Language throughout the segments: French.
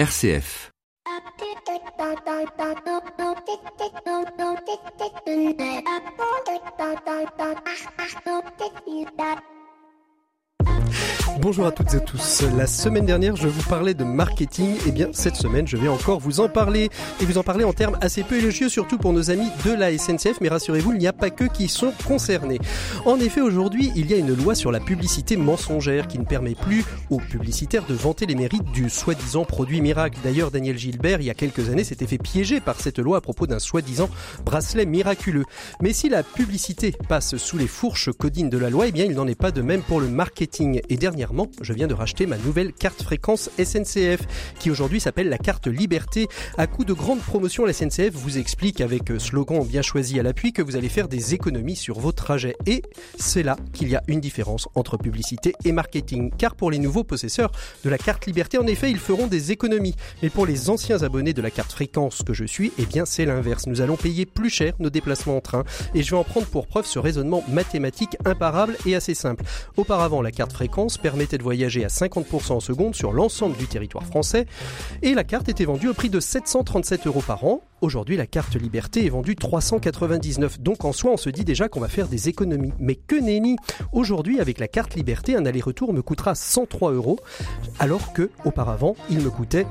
RCF. Bonjour à toutes et à tous. La semaine dernière, je vous parlais de marketing. Et bien, cette semaine, je vais encore vous en parler. Et vous en parler en termes assez peu élogieux, surtout pour nos amis de la SNCF. Mais rassurez-vous, il n'y a pas que qui sont concernés. En effet, aujourd'hui, il y a une loi sur la publicité mensongère qui ne permet plus aux publicitaires de vanter les mérites du soi-disant produit miracle. D'ailleurs, Daniel Gilbert, il y a quelques années, s'était fait piéger par cette loi à propos d'un soi-disant bracelet miraculeux. Mais si la publicité passe sous les fourches codines de la loi, eh bien, il n'en est pas de même pour le marketing. Et je viens de racheter ma nouvelle carte fréquence SNCF, qui aujourd'hui s'appelle la carte Liberté. À coup de grande promotion, la SNCF vous explique avec slogan bien choisi à l'appui que vous allez faire des économies sur vos trajets. Et c'est là qu'il y a une différence entre publicité et marketing. Car pour les nouveaux possesseurs de la carte Liberté, en effet, ils feront des économies. Mais pour les anciens abonnés de la carte fréquence que je suis, eh bien c'est l'inverse. Nous allons payer plus cher nos déplacements en train. Et je vais en prendre pour preuve ce raisonnement mathématique imparable et assez simple. Auparavant, la carte fréquence de voyager à 50% en seconde sur l'ensemble du territoire français et la carte était vendue au prix de 737 euros par an. Aujourd'hui, la carte Liberté est vendue 399. Donc en soi, on se dit déjà qu'on va faire des économies. Mais que nenni Aujourd'hui, avec la carte Liberté, un aller-retour me coûtera 103 euros, alors que auparavant, il me coûtait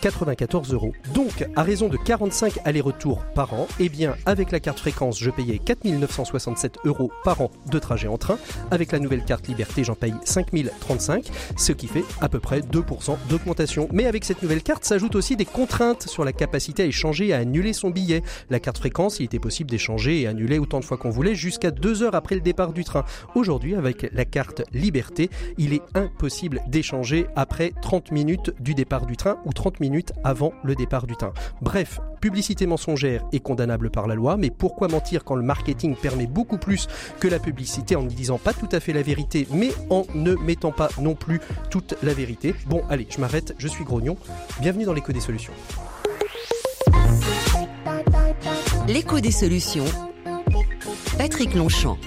94 euros. Donc, à raison de 45 allers-retours par an, eh bien, avec la carte fréquence, je payais 4967 euros par an de trajet en train. Avec la nouvelle carte Liberté, j'en paye 5035, ce qui fait à peu près 2% d'augmentation. Mais avec cette nouvelle carte, s'ajoutent aussi des contraintes sur la capacité à échanger et à annuler son billet. La carte fréquence, il était possible d'échanger et annuler autant de fois qu'on voulait jusqu'à 2 heures après le départ du train. Aujourd'hui, avec la carte Liberté, il est impossible d'échanger après 30 minutes du départ du train ou 30 minutes avant le départ du train. Bref, publicité mensongère est condamnable par la loi, mais pourquoi mentir quand le marketing permet beaucoup plus que la publicité en ne disant pas tout à fait la vérité, mais en ne mettant pas non plus toute la vérité? Bon, allez, je m'arrête, je suis Grognon. Bienvenue dans l'écho des solutions. L'écho des solutions. Patrick Longchamp.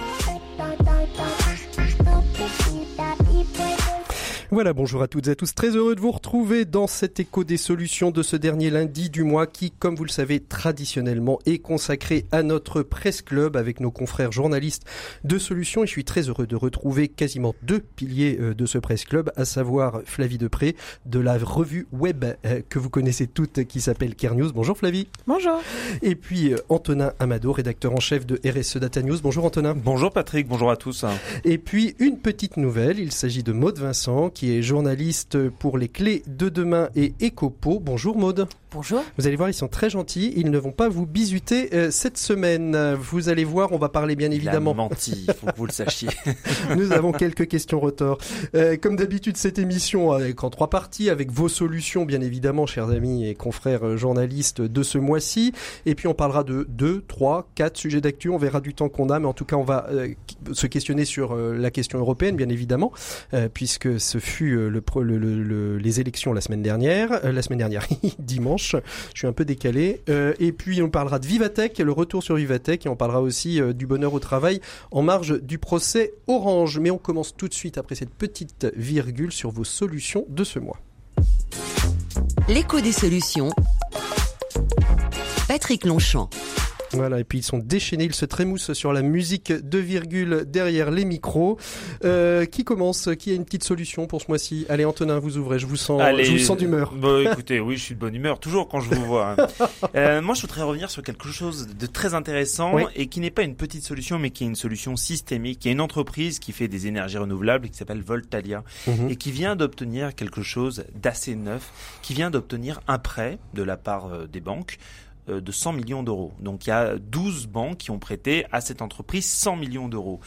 Voilà, bonjour à toutes et à tous. Très heureux de vous retrouver dans cet écho des solutions de ce dernier lundi du mois qui, comme vous le savez, traditionnellement est consacré à notre presse club avec nos confrères journalistes de solutions. Et je suis très heureux de retrouver quasiment deux piliers de ce presse club, à savoir Flavie Depré de la revue web que vous connaissez toutes qui s'appelle Care News. Bonjour Flavie. Bonjour. Et puis Antonin Amado, rédacteur en chef de RSE Data News. Bonjour Antonin. Bonjour Patrick, bonjour à tous. Et puis une petite nouvelle, il s'agit de Maude Vincent qui est journaliste pour les clés de demain et Ecopo. Bonjour Maude. Bonjour. Vous allez voir, ils sont très gentils. Ils ne vont pas vous bisuter euh, cette semaine. Vous allez voir, on va parler bien évidemment. Il a menti, faut que vous le sachiez. Nous avons quelques questions retors. Euh, comme d'habitude, cette émission avec en trois parties, avec vos solutions, bien évidemment, chers amis et confrères journalistes de ce mois-ci. Et puis on parlera de deux, trois, quatre sujets d'actu. On verra du temps qu'on a, mais en tout cas, on va euh, se questionner sur euh, la question européenne, bien évidemment, euh, puisque ce fut le, le, le, les élections la semaine dernière, la semaine dernière, dimanche. Je suis un peu décalé. Euh, et puis on parlera de Vivatech, le retour sur Vivatech, et on parlera aussi euh, du bonheur au travail en marge du procès Orange. Mais on commence tout de suite après cette petite virgule sur vos solutions de ce mois. L'écho des solutions. Patrick Longchamp. Voilà, et puis ils sont déchaînés, ils se trémoussent sur la musique de virgule derrière les micros. Euh, qui commence Qui a une petite solution pour ce mois-ci? Allez Antonin, vous ouvrez, je vous sens, Allez, je vous sens d'humeur. Bon, écoutez, oui, je suis de bonne humeur, toujours quand je vous vois. Hein. euh, moi, je voudrais revenir sur quelque chose de très intéressant oui. et qui n'est pas une petite solution, mais qui est une solution systémique. Il y a une entreprise qui fait des énergies renouvelables qui s'appelle Voltalia -hmm. et qui vient d'obtenir quelque chose d'assez neuf, qui vient d'obtenir un prêt de la part euh, des banques de 100 millions d'euros. Donc il y a 12 banques qui ont prêté à cette entreprise 100 millions d'euros.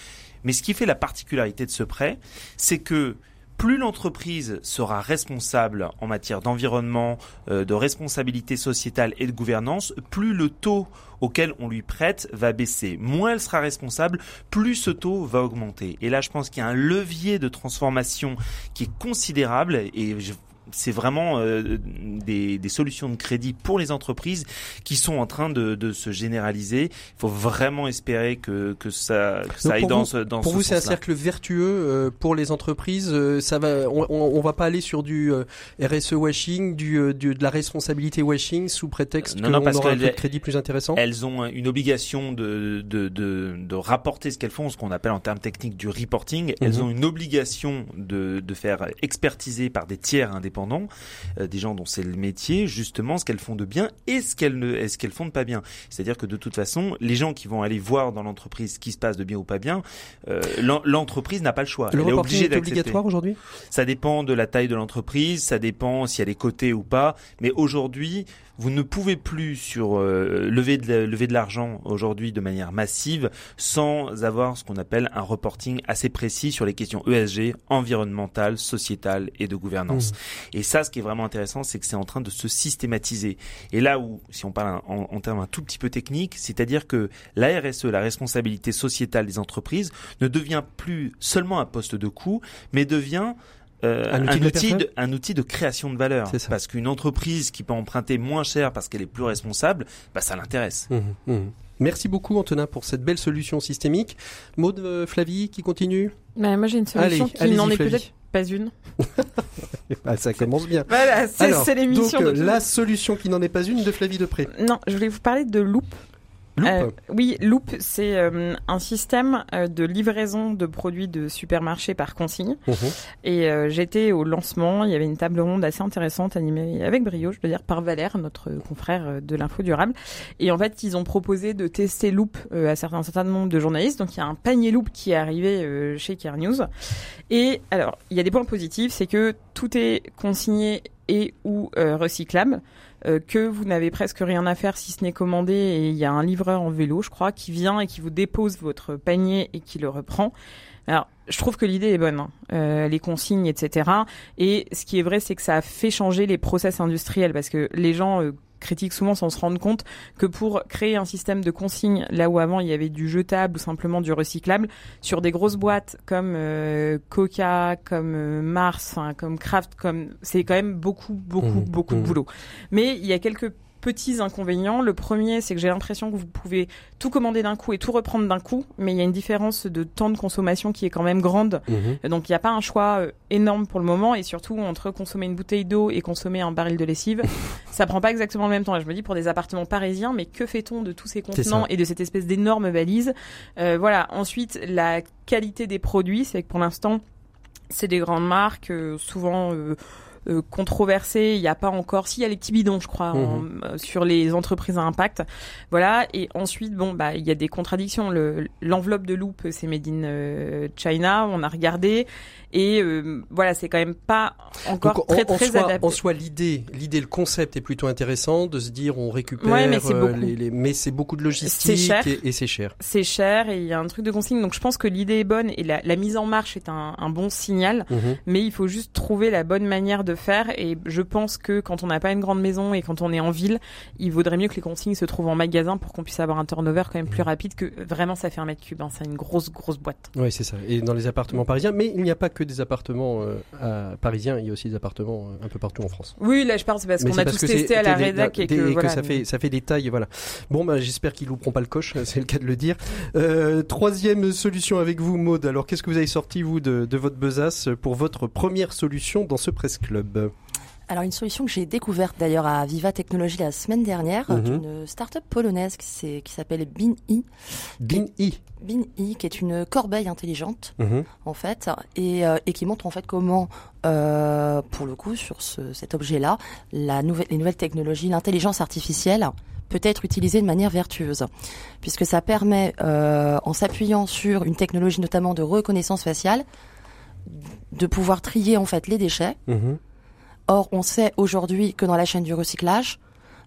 Mais ce qui fait la particularité de ce prêt, c'est que plus l'entreprise sera responsable en matière d'environnement, euh, de responsabilité sociétale et de gouvernance, plus le taux auquel on lui prête va baisser. Moins elle sera responsable, plus ce taux va augmenter. Et là, je pense qu'il y a un levier de transformation qui est considérable et je c'est vraiment des, des, solutions de crédit pour les entreprises qui sont en train de, de se généraliser. Il faut vraiment espérer que, que ça, que ça aille dans, vous, dans Pour vous, c'est un cercle vertueux pour les entreprises. ça va, on, on, va pas aller sur du RSE washing, du, du, de la responsabilité washing sous prétexte qu'on aura un crédit plus intéressant. Elles ont une obligation de, de, de, de rapporter ce qu'elles font, ce qu'on appelle en termes techniques du reporting. Elles mhm. ont une obligation de, de faire expertiser par des tiers indépendants, euh, des gens dont c'est le métier, justement ce qu'elles font de bien et ce qu'elles ne, ce qu'elles font de pas bien. C'est-à-dire que de toute façon, les gens qui vont aller voir dans l'entreprise ce qui se passe de bien ou pas bien, euh, l'entreprise n'a pas le choix. Le elle est obligée est obligatoire aujourd'hui? Ça dépend de la taille de l'entreprise, ça dépend si elle est cotée ou pas. Mais aujourd'hui, vous ne pouvez plus sur euh, lever de lever de l'argent aujourd'hui de manière massive sans avoir ce qu'on appelle un reporting assez précis sur les questions ESG, environnementales, sociétales et de gouvernance. Mmh. Et ça, ce qui est vraiment intéressant, c'est que c'est en train de se systématiser. Et là où, si on parle en, en termes un tout petit peu techniques, c'est-à-dire que la RSE, la responsabilité sociétale des entreprises, ne devient plus seulement un poste de coût, mais devient euh, un, outil, de, un, outil de, création de valeur. Parce qu'une entreprise qui peut emprunter moins cher parce qu'elle est plus responsable, bah, ça l'intéresse. Mmh, mmh. Merci beaucoup Antonin pour cette belle solution systémique. Maud euh, Flavie qui continue? Bah, Moi j'ai une solution qui n'en est peut-être pas une. ah, ça commence bien. Voilà, c'est l'émission. Donc la solution qui n'en est pas une de Flavie Depré. Non, je voulais vous parler de Loop. Euh, oui, Loop, c'est euh, un système euh, de livraison de produits de supermarché par consigne. Mhm. Et j'étais au lancement, il y avait une table ronde assez intéressante animée avec brio, je veux dire, par Valère, notre confrère de l'info durable. Et en fait, ils ont proposé de tester Loop à certains, un certain nombre de journalistes. Donc il y a un panier Loop qui est arrivé chez Care News. Et alors, il y a des points positifs, c'est que tout est consigné et ou recyclable. Euh, que vous n'avez presque rien à faire si ce n'est commander et il y a un livreur en vélo, je crois, qui vient et qui vous dépose votre panier et qui le reprend. Alors, je trouve que l'idée est bonne, hein. euh, les consignes, etc. Et ce qui est vrai, c'est que ça a fait changer les process industriels parce que les gens euh, critiquent souvent sans se rendre compte que pour créer un système de consigne, là où avant il y avait du jetable ou simplement du recyclable, sur des grosses boîtes comme euh, Coca, comme euh, Mars, comme Kraft, comme c'est quand même beaucoup, beaucoup, mmh, beaucoup de mmh. boulot. Mais il y a quelques petits inconvénients. Le premier, c'est que j'ai l'impression que vous pouvez tout commander d'un coup et tout reprendre d'un coup, mais il y a une différence de temps de consommation qui est quand même grande. Mhm. Donc il n'y a pas un choix euh, énorme pour le moment et surtout entre consommer une bouteille d'eau et consommer un baril de lessive, ça prend pas exactement le même temps. je me dis pour des appartements parisiens, mais que fait-on de tous ces contenants et de cette espèce d'énorme valise? Euh, Voilà. Ensuite, la qualité des produits, c'est que pour l'instant, c'est des grandes marques, euh, souvent euh, controversé. Il n'y a pas encore, s'il y a les petits bidons, je crois, mhm. euh, sur les entreprises à impact. Voilà. Et ensuite, bon, bah, il y a des contradictions. L'enveloppe de loupe, c'est made in euh, China. On a regardé. Et euh, voilà, c'est quand même pas encore très très soit, adapté. En soi, l'idée, l'idée, le concept est plutôt intéressant de se dire on récupère, mais c'est euh, les, mais c'est beaucoup de logistique et, c'est cher. C'est cher et il y a un truc de consigne. Donc je pense que l'idée est bonne et la, la, mise en marche est un, un bon signal, mhm. mais il faut juste trouver la bonne manière de faire. Et je pense que quand on n'a pas une grande maison et quand on est en ville, il vaudrait mieux que les consignes se trouvent en magasin pour qu'on puisse avoir un turnover quand même plus mhm. rapide que vraiment ça fait un mètre cube. Hein. C'est une grosse grosse boîte. Oui, c'est ça. Et dans les appartements parisiens, mais il n'y a pas que des appartements euh, parisiens, il y a aussi des appartements euh, un peu partout en France. Oui, là je parle, c'est parce qu'on a tous testé à la rédac et, que, ça fait ça fait des tailles, voilà. Bon, bah, j'espère qu'ils louperont pas le coche, c'est le cas de le dire. Euh, troisième solution avec vous, Maude. Alors, qu'est-ce que vous avez sorti vous de, de votre besace pour votre première solution dans ce presse club? Alors une solution que j'ai découverte d'ailleurs à Viva Technologie la semaine dernière, mhm. d'une start-up polonaise qui, qui s'appelle BinE. BinE. BinE, qui est une corbeille intelligente mhm. en fait, et, euh, et, qui montre en fait comment, euh, pour le coup, sur ce, cet objet-là, nouvelle, les nouvelles technologies, l'intelligence artificielle peut être utilisée de manière vertueuse, puisque ça permet, euh, en s'appuyant sur une technologie notamment de reconnaissance faciale, de pouvoir trier en fait les déchets. Mhm. Or, on sait aujourd'hui que dans la chaîne du recyclage,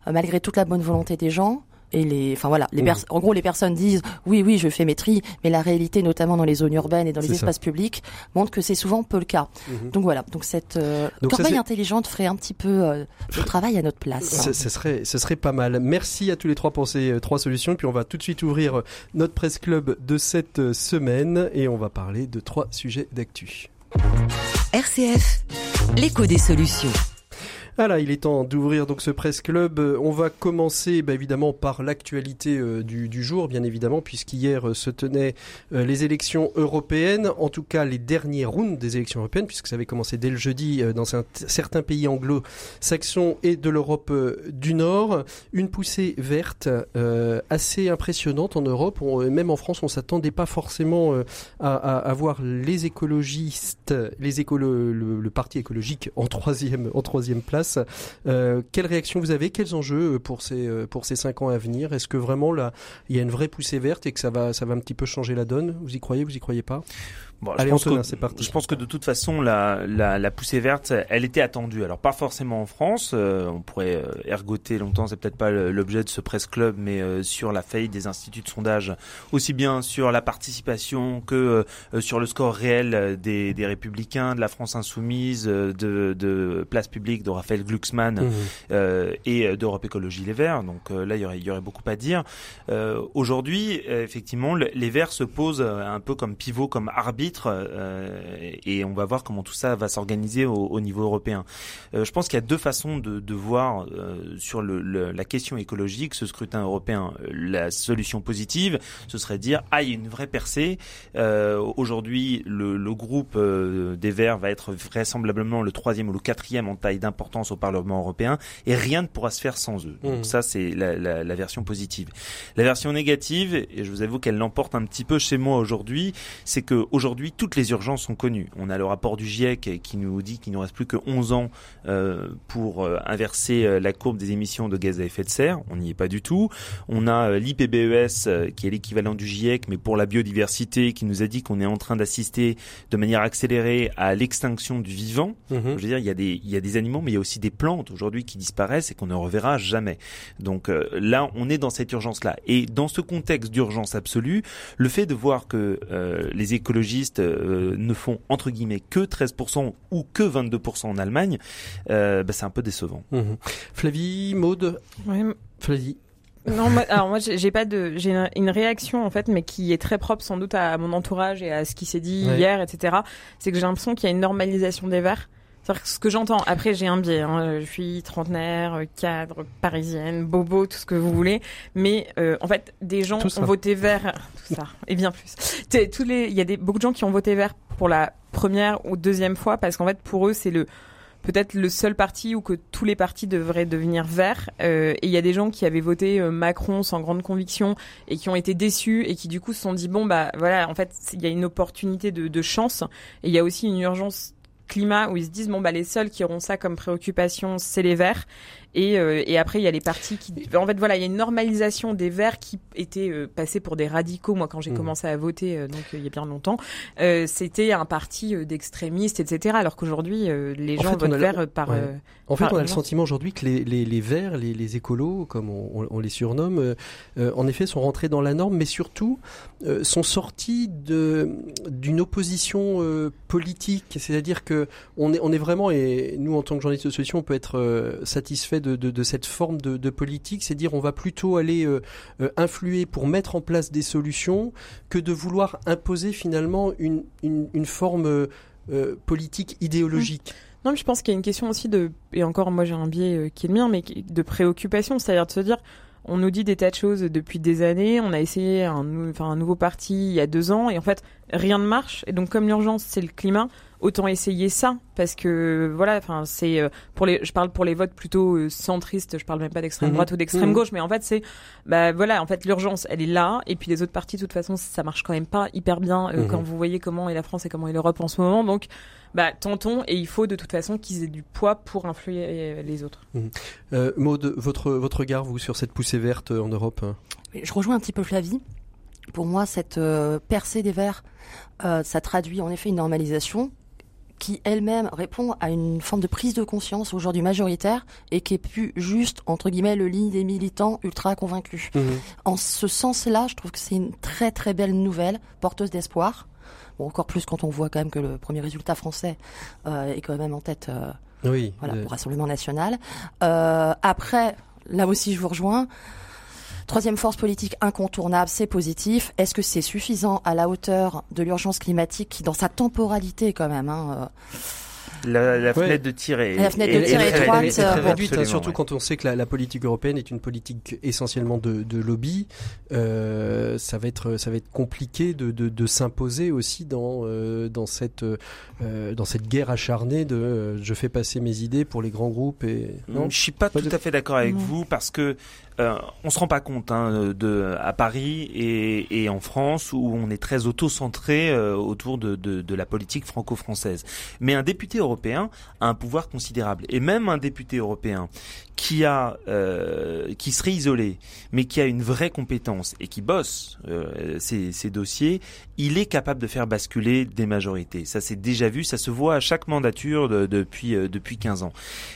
euh, malgré toute la bonne volonté des gens, et les, enfin voilà, les mmh. en gros, les personnes disent oui, oui, je fais mes tri, mais la réalité, notamment dans les zones urbaines et dans les espaces publics, montre que c'est souvent peu le cas. Mmh. Donc voilà, donc cette euh, corbeille intelligente ferait un petit peu euh, le travail à notre place. Ce, serait, ce serait pas mal. Merci à tous les trois pour ces euh, trois solutions. Et puis on va tout de suite ouvrir notre presse club de cette semaine et on va parler de trois sujets d'actu. RCF, l'écho des solutions. Voilà, il est temps d'ouvrir donc ce presse club. Euh, on va commencer bah, évidemment par l'actualité euh, du, jour, bien évidemment, puisqu'hier euh, se tenaient les élections européennes, en tout cas les derniers rounds des élections européennes, puisque ça avait commencé dès le jeudi dans certains pays anglo-saxons et de l'Europe du Nord. Une poussée verte assez impressionnante en Europe, même en France, on s'attendait pas forcément à, à, voir les écologistes, les écolo, le, le parti écologique en troisième, en troisième place. Euh, quelle réaction vous avez? Quels enjeux euh, pour ces euh, pour ces cinq ans à venir? Est-ce que vraiment là, il y a une vraie poussée verte et que ça va ça va un petit peu changer la donne? Vous y croyez Vous y croyez pas? Allez, je, pense que, parti. je pense que de toute façon, la, la, la, poussée verte, elle était attendue. Alors pas forcément en France, on pourrait ergoter longtemps, c'est peut-être pas l'objet de ce presse club, mais sur la faillite des instituts de sondage, aussi bien sur la participation que sur le score réel des, des républicains, de la France insoumise, de, de Place publique, de Raphaël Glucksmann mmh. euh, et d'Europe Écologie Les Verts. Donc euh, là, il y, aurait, y aurait beaucoup à dire. Euh, aujourd'hui, effectivement, les Verts se posent un peu comme pivot, comme arbitre, et on va voir comment tout ça va s'organiser au, niveau européen. je pense qu'il y a deux façons de, de voir sur le, la question écologique ce scrutin européen. La solution positive, ce serait de dire ah il y a une vraie percée. Aujourd'hui, le, le, groupe des Verts va être vraisemblablement le troisième ou le quatrième en taille d'importance au Parlement européen et rien ne pourra se faire sans eux. Donc mmh. ça, c'est la, la, la, version positive. La version négative, et je vous avoue qu'elle l'emporte un petit peu chez moi aujourd'hui, c'est que aujourd'hui toutes les urgences sont connues. On a le rapport du GIEC qui nous dit qu'il nous reste plus que 11 ans euh, pour euh, inverser euh, la courbe des émissions de gaz à effet de serre. On n'y est pas du tout. On a l'IPBES qui est l'équivalent du GIEC, mais pour la biodiversité, qui nous a dit qu'on est en train d'assister de manière accélérée à l'extinction du vivant. Mmh. Je veux dire, il y a des il y a des animaux, mais il y a aussi des plantes aujourd'hui qui disparaissent et qu'on ne reverra jamais. Donc euh, là, on est dans cette urgence-là. Et dans ce contexte d'urgence absolue, le fait de voir que euh, les écologistes euh, ne font entre guillemets que 13% ou que 22% en Allemagne, bah, c'est un peu décevant. Mmh. Flavie, Maude oui. Flavie non, moi, alors moi j'ai pas de j'ai une, réaction en fait, mais qui est très propre sans doute à mon entourage et à ce qui s'est dit hier, etc. C'est que j'ai l'impression qu'il y a une normalisation des verts ce que j'entends, après j'ai un biais, hein, je suis trentenaire, cadre, parisienne, bobo, tout ce que vous voulez, mais euh, en fait des gens ont voté vert, tout ça, et bien plus. Tous les, il y a des, beaucoup de gens qui ont voté vert pour la première ou deuxième fois parce qu'en fait pour eux c'est le peut-être le seul parti où que tous les partis devraient devenir verts. Euh, et il y a des gens qui avaient voté euh, Macron sans grande conviction et qui ont été déçus et qui du coup se sont dit bon bah voilà en fait il y a une opportunité de, de chance et il y a aussi une urgence climat où ils se disent bon bah les seuls qui auront ça comme préoccupation c'est les verts et, euh, et après il y a les partis qui en fait voilà il y a une normalisation des verts qui étaient euh, passés pour des radicaux moi quand j'ai mmh. commencé à voter euh, donc il y a bien longtemps. C'était un parti d'extrémistes etc alors qu'aujourd'hui les gens votent verts par en fait on a le sentiment aujourd'hui que les, les, les verts les, les écolos comme on, on les surnomme en effet sont rentrés dans la norme mais surtout sont sortis de d'une opposition politique. C'est-à-dire que on est, on est vraiment, et nous en tant que journaliste de solution, on peut être euh, satisfait de, cette forme de, politique, c'est dire on va plutôt aller euh, euh, influer pour mettre en place des solutions que de vouloir imposer finalement une, une, forme politique idéologique. Mmh. Non, mais je pense qu'il y a une question aussi de, et encore moi j'ai un biais qui est le mien, mais de préoccupation, c'est-à-dire de se dire, on nous dit des tas de choses depuis des années. On a essayé un, enfin, un nouveau parti il y a deux ans et en fait rien ne marche. Et donc comme l'urgence c'est le climat, autant essayer ça parce que voilà enfin c'est euh, pour les je parle pour les votes plutôt euh, centristes je parle même pas d'extrême mhm. droite ou d'extrême mhm. gauche mais en fait c'est bah voilà en fait l'urgence elle est là et puis les autres partis de toute façon ça marche quand même pas hyper bien euh, quand mhm. vous voyez comment est la France et comment est l'Europe en ce moment donc bah tentons et il faut de toute façon qu'ils aient du poids pour influer les autres. Euh, Maud, votre votre regard vous sur cette poussée verte en Europe Je rejoins un petit peu Flavie. Pour moi, cette percée des verts, ça traduit en effet une normalisation qui elle-même répond à une forme de prise de conscience aujourd'hui majoritaire et qui est plus juste entre guillemets le lit des militants ultra convaincus. Mmh. En ce sens-là, je trouve que c'est une très très belle nouvelle, porteuse d'espoir. Bon, encore plus quand on voit quand même que le premier résultat français euh, est quand même en tête. Euh, oui. Voilà, euh. pour Rassemblement National. Euh, après, là aussi, je vous rejoins. Troisième force politique incontournable, c'est positif. Est-ce que c'est suffisant à la hauteur de l'urgence climatique qui, dans sa temporalité quand même, hein, La, fenêtre de tir est, la fenêtre de tir est, étroite, très réduite, hein, surtout quand on sait que la, politique européenne est une politique essentiellement de, de lobby. Euh, ça va être ça va être compliqué de, de, de s'imposer aussi dans euh, dans cette euh, dans cette guerre acharnée de euh, je fais passer mes idées pour les grands groupes et non. Je suis pas, tout à fait d'accord avec vous parce que euh, on se rend pas compte hein, de à Paris et, et, en France où on est très auto-centré euh, autour de, de, de, la politique franco-française. Mais un député européen a un pouvoir considérable et même un député européen qui a euh, qui serait isolé mais qui a une vraie compétence et qui bosse euh, ces, ces dossiers, il est capable de faire basculer des majorités. Ça c'est déjà vu, ça se voit à chaque mandature depuis euh, depuis 15 ans.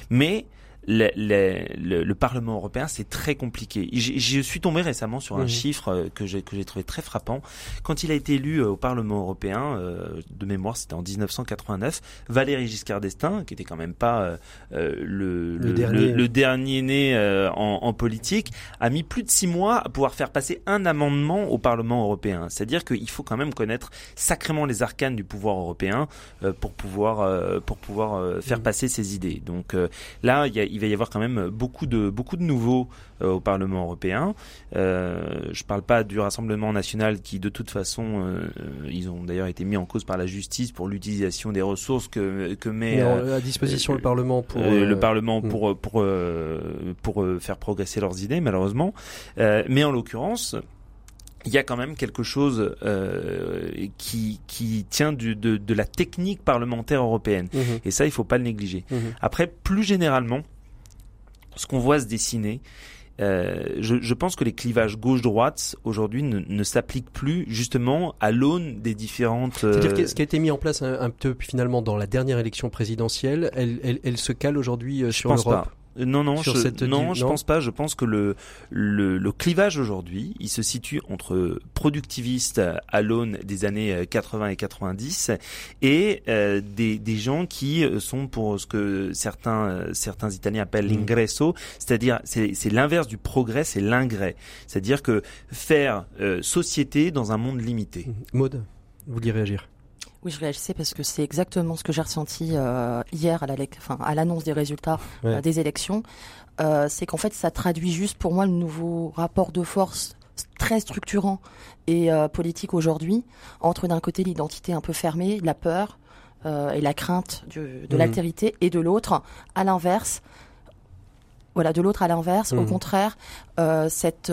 Mais le, le, le, Parlement européen, c'est très compliqué. Je suis tombé récemment sur un mhm. chiffre euh, que j'ai que j'ai trouvé très frappant. Quand il a été élu euh, au Parlement européen, euh, de mémoire, c'était en 1989, Valéry Giscard d'Estaing, qui était quand même pas le, le, dernier. le, dernier né en, en, politique, a mis plus de six mois à pouvoir faire passer un amendement au Parlement européen. C'est-à-dire qu'il faut quand même connaître sacrément les arcanes du pouvoir européen pour pouvoir pour pouvoir faire mhm. passer ses idées. Donc là, il y a il va y avoir quand même beaucoup de beaucoup de nouveaux euh, au Parlement européen. Euh, je parle pas du Rassemblement national qui, de toute façon, euh, ils ont d'ailleurs été mis en cause par la justice pour l'utilisation des ressources que que met à disposition le Parlement pour le Parlement hmm. pour pour pour faire progresser leurs idées, malheureusement. mais en l'occurrence il y a quand même quelque chose euh, qui, qui tient du, de, de, la technique parlementaire européenne. Mmh. Et ça, il faut pas le négliger. Mmh. Après, plus généralement, ce qu'on voit se dessiner, euh, je, je, pense que les clivages gauche-droite aujourd'hui ne, ne s'appliquent plus justement à l'aune des différentes. C'est-à-dire que ce qui a été mis en place un, peu finalement dans la dernière élection présidentielle, elle, elle, elle se cale aujourd'hui euh, sur l'Europe. Non, non, je, non, je pense pas. Je pense que le, le, le clivage aujourd'hui, il se situe entre productivistes à l'aune des années 80 euh, et 90 et euh, des, des gens qui euh, sont pour ce que certains certains Italiens appellent mmh. l'ingresso, c'est-à-dire c'est l'inverse du progrès, c'est l'ingrès, c'est-à-dire que faire société dans un monde limité. Mmh. Maude, vous vouliez réagir? Oui, je réagissais parce que c'est exactement ce que j'ai ressenti euh, hier à la, l'annonce des résultats euh, des élections. Euh, c'est qu'en fait, ça traduit juste pour moi le nouveau rapport de force très structurant et politique aujourd'hui entre d'un côté l'identité un peu fermée, la peur et la crainte de mmh. l'altérité, et de l'autre, à l'inverse, voilà, de l'autre à l'inverse, au mmh. contraire, euh, cette,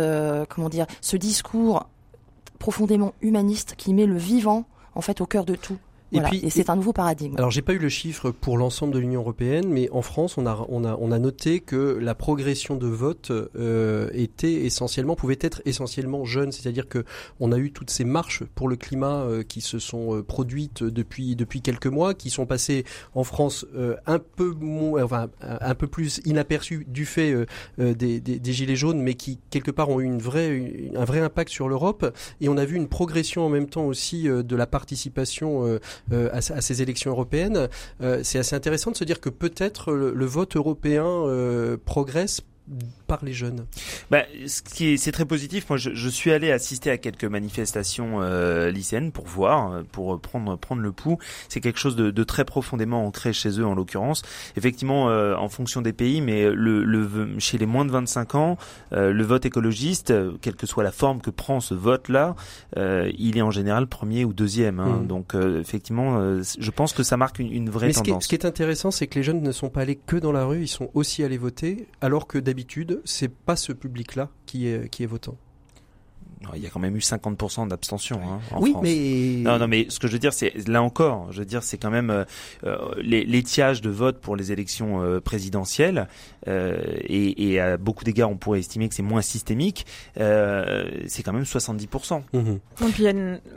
comment dire, ce discours profondément humaniste qui met le vivant en fait au cœur de tout. Et puis, et c'est un nouveau paradigme. Alors, j'ai pas eu le chiffre pour l'ensemble de l'Union européenne, mais en France, on a, on a, on a noté que la progression de vote euh, était essentiellement, pouvait être essentiellement jeune. C'est-à-dire que on a eu toutes ces marches pour le climat euh, qui se sont euh, produites depuis depuis quelques mois, qui sont passées en France euh, un peu moins, enfin, un peu plus inaperçues du fait des, des, des, gilets jaunes, mais qui quelque part ont eu une vraie, un vrai impact sur l'Europe. Et on a vu une progression en même temps aussi de la participation euh, à, ces élections européennes. Euh, c'est assez intéressant de se dire que peut-être le, vote européen euh, progresse par les jeunes bah, ce qui est, c'est très positif. Moi, je, je, suis allé assister à quelques manifestations euh, lycéennes pour voir, pour prendre prendre le pouls. C'est quelque chose de, de, très profondément ancré chez eux, en l'occurrence. Effectivement, euh, en fonction des pays, mais le, le chez les moins de 25 ans, euh, le vote écologiste, quelle que soit la forme que prend ce vote-là, euh, il est en général premier ou deuxième. Hein. Mmh. Donc, euh, effectivement, je pense que ça marque une, une vraie mais tendance. Ce qui, est, ce qui est intéressant, c'est que les jeunes ne sont pas allés que dans la rue, ils sont aussi allés voter, alors que d'habitude c'est pas ce public-là qui est, qui est votant il y a quand même eu 50% d'abstention hein, en oui, France. mais non, non, mais ce que je veux dire, c'est là encore, je veux dire, c'est quand même euh, euh l'étiage de vote pour les élections euh, présidentielles, euh, et, et, à beaucoup d'égards, on pourrait estimer que c'est moins systémique. Euh, c'est quand même 70%. Mmh. puis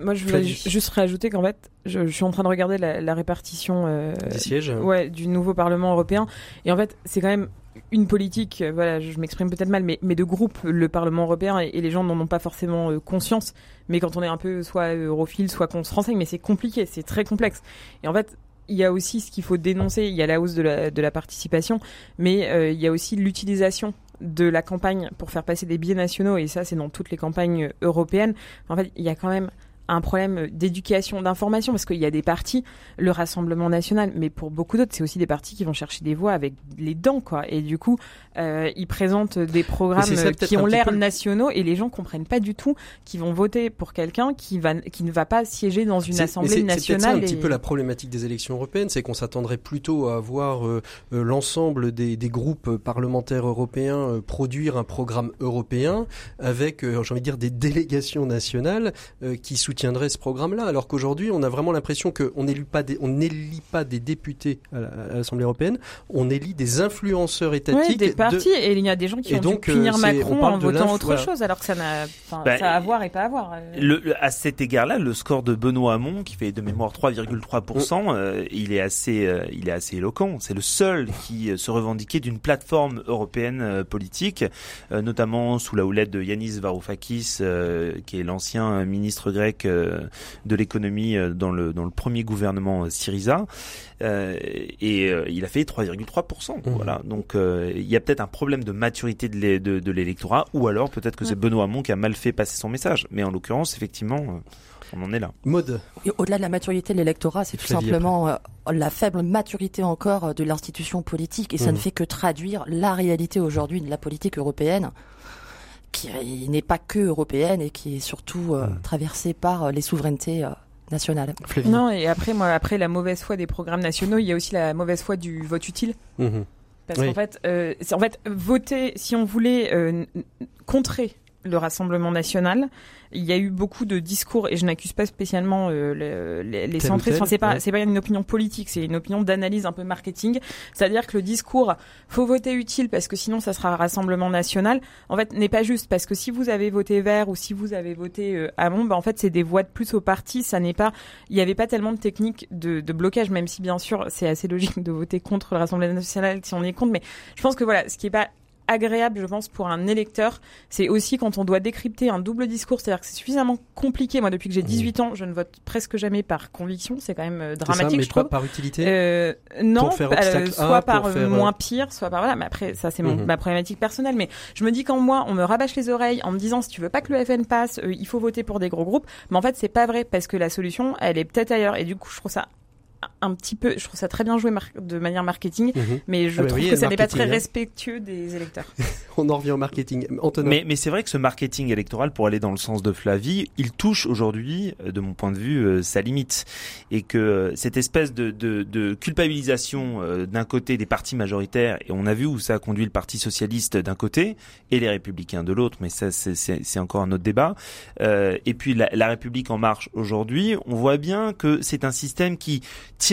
moi, je voulais juste rajouter qu'en fait, je, je, suis en train de regarder la, la répartition des sièges, ouais, du nouveau Parlement européen, et en fait, c'est quand même une politique, euh, voilà, je m'exprime peut-être mal, mais, mais de groupe, le Parlement européen, et, les gens n'en ont pas forcément euh, conscience, mais quand on est un peu soit europhile, soit qu'on se renseigne, mais c'est compliqué, c'est très complexe. Et en fait, il y a aussi ce qu'il faut dénoncer, il y a la hausse de la, de la participation, mais euh, il y a aussi l'utilisation de la campagne pour faire passer des billets nationaux, et ça c'est dans toutes les campagnes européennes. En fait, il y a quand même un problème d'éducation, d'information, parce qu'il y a des partis, le Rassemblement national, mais pour beaucoup d'autres, c'est aussi des partis qui vont chercher des voix avec les dents, quoi. Et du coup, euh, ils présentent des programmes qui ont l'air nationaux et les gens comprennent pas du tout qu'ils vont voter pour quelqu'un qui va qui ne va pas siéger dans une assemblée nationale. C'est un petit peu la problématique des élections européennes, c'est qu'on s'attendrait plutôt à voir euh, euh, l'ensemble des, des, groupes parlementaires européens euh, produire un programme européen avec, j'ai envie de dire, des délégations nationales qui soutiendraient ce programme-là, alors qu'aujourd'hui, on a vraiment l'impression qu'on n'élit pas des, on n'élit pas des députés à l'Assemblée européenne, on élit des influenceurs étatiques. des partis, et il y a des gens qui ont donc, dû punir Macron en votant autre chose, alors que ça n'a, bah, ça a à voir et pas à voir. Le, à cet égard-là, le score de Benoît Hamon, qui fait de mémoire 3,3%, euh, il est assez, euh, il est assez éloquent. C'est le seul qui euh, se revendiquait d'une plateforme européenne politique, notamment sous la houlette de Yanis Varoufakis, qui est l'ancien ministre grec de l'économie dans le dans le premier gouvernement Syriza. et il a fait 3,3%. Mmh. Voilà. Donc il y a peut-être un problème de maturité de l'électorat, ou alors peut-être que c'est Benoît Hamon qui a mal fait passer son message. Mais en l'occurrence, effectivement, on en est là. Mode. Au-delà de la maturité de l'électorat, c'est tout simplement euh, la faible maturité encore euh, de l'institution politique et ça ne mmh. fait que traduire la réalité aujourd'hui de la politique européenne qui n'est pas que européenne et qui est surtout euh, mmh. traversée par les souverainetés nationales. Non, et après, moi, après la mauvaise foi des programmes nationaux, il y a aussi la mauvaise foi du vote utile. Mmh. Parce qu'en fait, en fait, voter, si on voulait contrer le Rassemblement national, il y a eu beaucoup de discours et je n'accuse pas spécialement euh, les, les centristes. Enfin, c'est pas c'est pas une opinion politique, c'est une opinion d'analyse un peu marketing. C'est-à-dire que le discours faut voter utile parce que sinon ça sera un rassemblement national. En fait, n'est pas juste parce que si vous avez voté vert ou si vous avez voté euh, Hamon, bah, en fait c'est des voix de plus au parti. Ça n'est pas, il n'y avait pas tellement de techniques de, de blocage, même si bien sûr c'est assez logique de voter contre le Rassemblement national si on est contre. Mais je pense que voilà, ce qui est pas agréable, je pense, pour un électeur, c'est aussi quand on doit décrypter un double discours, c'est-à-dire que c'est suffisamment compliqué. Moi, depuis que j'ai 18 mmh. ans, je ne vote presque jamais par conviction, c'est quand même euh, dramatique, mais je trouve. par utilité? Euh, Non, euh, soit par moins pire, soit par voilà. Mais après, ça c'est mmh. ma problématique personnelle. Mais je me dis qu'en moi, on me rabâche les oreilles en me disant si tu veux pas que le FN passe, il faut voter pour des gros groupes. Mais en fait, c'est pas vrai parce que la solution, elle est peut-être ailleurs. Et du coup, je trouve ça un petit peu, je trouve ça très bien joué de manière marketing, mhm. mais je ah bah trouve que ça n'est pas très hein. respectueux des électeurs. On en revient au marketing. Mais, mais c'est vrai que ce marketing électoral, pour aller dans le sens de Flavie, il touche aujourd'hui, euh, de mon point de vue, euh, sa limite. Et que euh, cette espèce de, de, de culpabilisation d'un côté des partis majoritaires, et on a vu où ça a conduit le Parti socialiste d'un côté et les républicains de l'autre, mais ça c'est encore un autre débat. et puis la, la République en marche aujourd'hui, on voit bien que c'est un système qui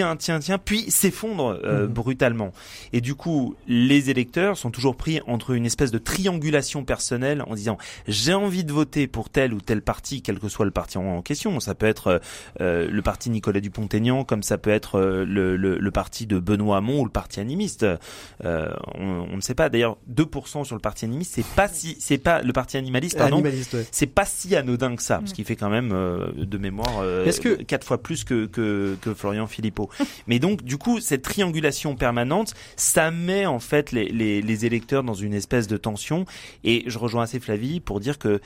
tiens, tiens, tiens, puis s'effondre euh, mhm. brutalement. Et du coup, les électeurs sont toujours pris entre une espèce de triangulation personnelle en disant j'ai envie de voter pour tel ou tel parti, quel que soit le parti en, question. Ça peut être euh, euh, le parti Nicolas Dupont-Aignan, comme ça peut être le, le, le, parti de Benoît Hamon ou le parti animiste. on, on, ne sait pas. D'ailleurs, 2% sur le parti animiste, c'est pas si, c'est pas le parti animaliste, pardon. C'est pas si anodin que ça, ce qui fait quand même de mémoire quatre fois plus que, que, que Florian Philippot. Mais donc, du coup, cette triangulation permanente, ça met en fait les, les, les électeurs dans une espèce de tension. Et je rejoins assez Flavie pour dire que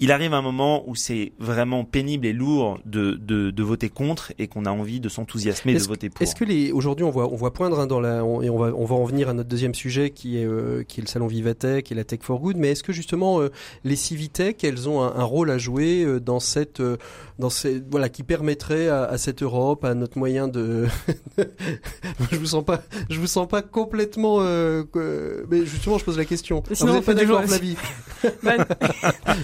il arrive un moment où c'est vraiment pénible et lourd de, de, de voter contre et qu'on a envie de s'enthousiasmer de voter pour. Est-ce que les aujourd'hui on voit on voit poindre hein, dans la et on va on va en venir à notre deuxième sujet qui est euh, qui est le salon Vivatech et la Tech for Good mais est-ce que justement euh, les Civitech elles ont un, rôle à jouer euh, dans cette dans ces voilà qui permettrait à, à, cette Europe à notre moyen de je vous sens pas je vous sens pas complètement mais justement je pose la question. Sinon, vous n'êtes pas d'accord Flavie? Bah,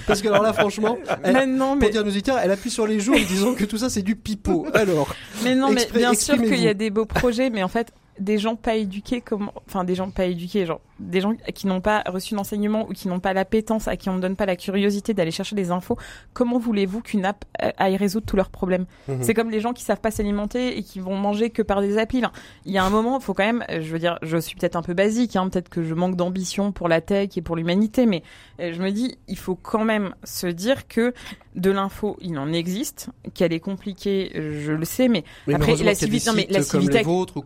Parce que alors là, franchement, elle, non, mais... pour dire nos auditeurs, elle appuie sur les joues en disant que tout ça c'est du pipeau. Alors. Mais non, mais bien sûr qu'il y a des beaux projets, mais en fait, des gens pas éduqués comme enfin des gens pas éduqués genre des gens qui n'ont pas reçu d'enseignement ou qui n'ont pas l'appétence à qui on ne donne pas la curiosité d'aller chercher des infos comment voulez-vous qu'une app aille résoudre tous leurs problèmes? Mhm. c'est comme les gens qui savent pas s'alimenter et qui vont manger que par des applis il y a un moment il faut quand même je veux dire je suis peut-être un peu basique hein, peut-être que je manque d'ambition pour la tech et pour l'humanité mais euh, je me dis il faut quand même se dire que de l'info il en existe qu'elle est compliquée je le sais mais, après la civique non mais la civique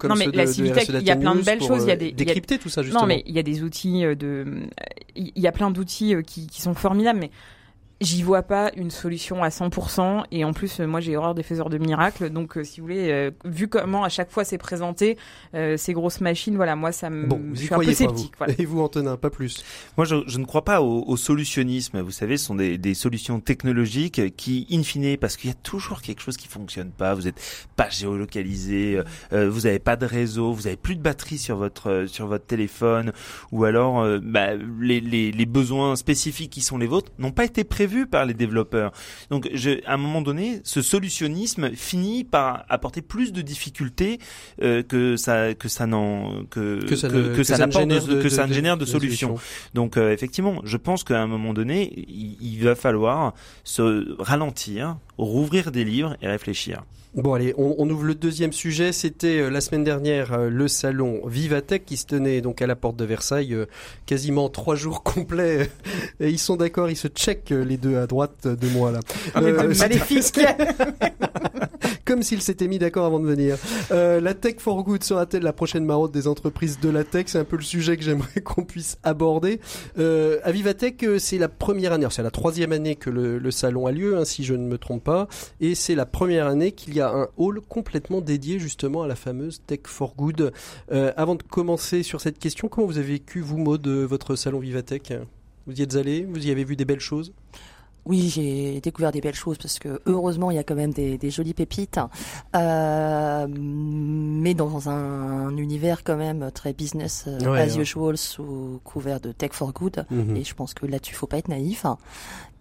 non mais la il y a plein de belles choses. Il y a des décrypter tout ça justement. Non, mais il y a des outils euh, de, il y a plein d'outils euh, qui, qui sont formidables, mais J'y vois pas une solution à 100% et en plus moi j'ai horreur des faiseurs de miracles. Donc si vous voulez vu comment à chaque fois c'est présenté ces grosses machines voilà moi ça me bon, je suis un peu sceptique et vous Antonin pas plus. Moi je, je ne crois pas au, au, solutionnisme. Vous savez ce sont des, des solutions technologiques qui in fine parce qu'il y a toujours quelque chose qui fonctionne pas. Vous êtes pas géolocalisé euh, vous avez pas de réseau vous avez plus de batterie sur votre sur votre téléphone. Ou alors euh, bah, les, les, les besoins spécifiques qui sont les vôtres n'ont pas été prévus par les développeurs donc je, à un moment donné ce solutionnisme finit par apporter plus de difficultés euh, que ça que ça n'en que que ça, que, ça, n'apporte de, que ça ne génère de, solutions. Donc euh, effectivement, je pense qu'à un moment donné, il, il va falloir se ralentir, rouvrir des livres et réfléchir. Bon allez, on, on, ouvre le deuxième sujet. C'était euh, la semaine dernière euh, le salon Vivatech qui se tenait donc à la porte de Versailles, euh, quasiment trois jours complets. Et ils sont d'accord, ils se checkent les deux à droite de moi là. Ah, maléfique Comme s'ils s'étaient mis d'accord avant de venir. la tech for good sera-t-elle la prochaine marotte des entreprises de la tech? C'est un peu le sujet que j'aimerais qu'on puisse aborder. à Vivatech, c'est la première année, c'est la troisième année que le, le salon a lieu, hein, si je ne me trompe pas, et c'est la première année qu'il y a un hall complètement dédié justement à la fameuse Tech for Good. Euh, avant de commencer sur cette question, comment vous avez vécu, vous, Maud, votre salon Vivatech? Vous y êtes allé? Vous y avez vu des belles choses? Oui, j'ai découvert des belles choses parce que heureusement il y a quand même des, des jolies pépites, euh, mais dans un, univers quand même très business euh, as usual sous couvert de tech for good. Mhm. Et je pense que là-dessus faut pas être naïf.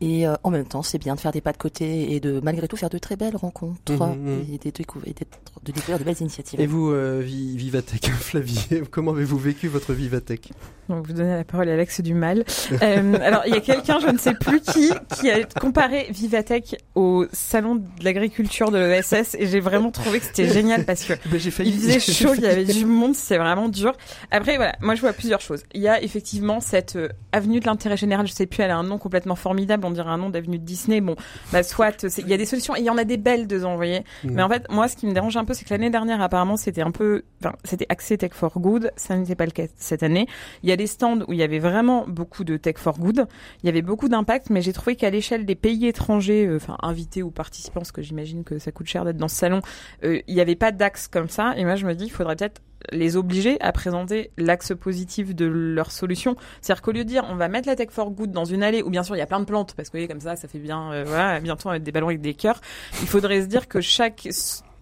Et euh, en même temps, c'est bien de faire des pas de côté et de malgré tout faire de très belles rencontres mhm, mhm. et, de, découvrir, de découvrir de belles initiatives. Et vous, euh, Vivatech, Flavie, comment avez-vous vécu votre Vivatech? Donc, vous donnez la parole à Alex du mal. euh, alors, il y a quelqu'un, je ne sais plus qui, qui a comparé Vivatech au salon de l'agriculture de l'ESS et j'ai vraiment trouvé que c'était génial parce que ben, failli... il faisait chaud, il y avait du monde, c'est vraiment dur. Après, voilà, moi je vois plusieurs choses. Il y a effectivement cette euh, avenue de l'intérêt général, je sais plus, elle a un nom complètement formidable dirait un nom d'avenue de Disney. Bon, bah soit il y a des solutions et il y en a des belles de envoyer. Mmh. Mais en fait, moi, ce qui me dérange un peu, c'est que l'année dernière, apparemment, c'était un peu, enfin, c'était axé tech for good. Ça n'était pas le cas cette année. Il y a des stands où il y avait vraiment beaucoup de tech for good. Il y avait beaucoup d'impact, mais j'ai trouvé qu'à l'échelle des pays étrangers, euh, enfin invités ou participants, parce que j'imagine que ça coûte cher d'être dans ce salon, euh, il n'y avait pas d'axe comme ça. Et moi, je me dis, il faudrait peut-être les obliger à présenter l'axe positif de leur solution. C'est-à-dire qu'au lieu de dire on va mettre la tech for good dans une allée où bien sûr il y a plein de plantes parce que comme ça ça fait bien euh, voilà bientôt avec des ballons avec des cœurs, il faudrait se dire que chaque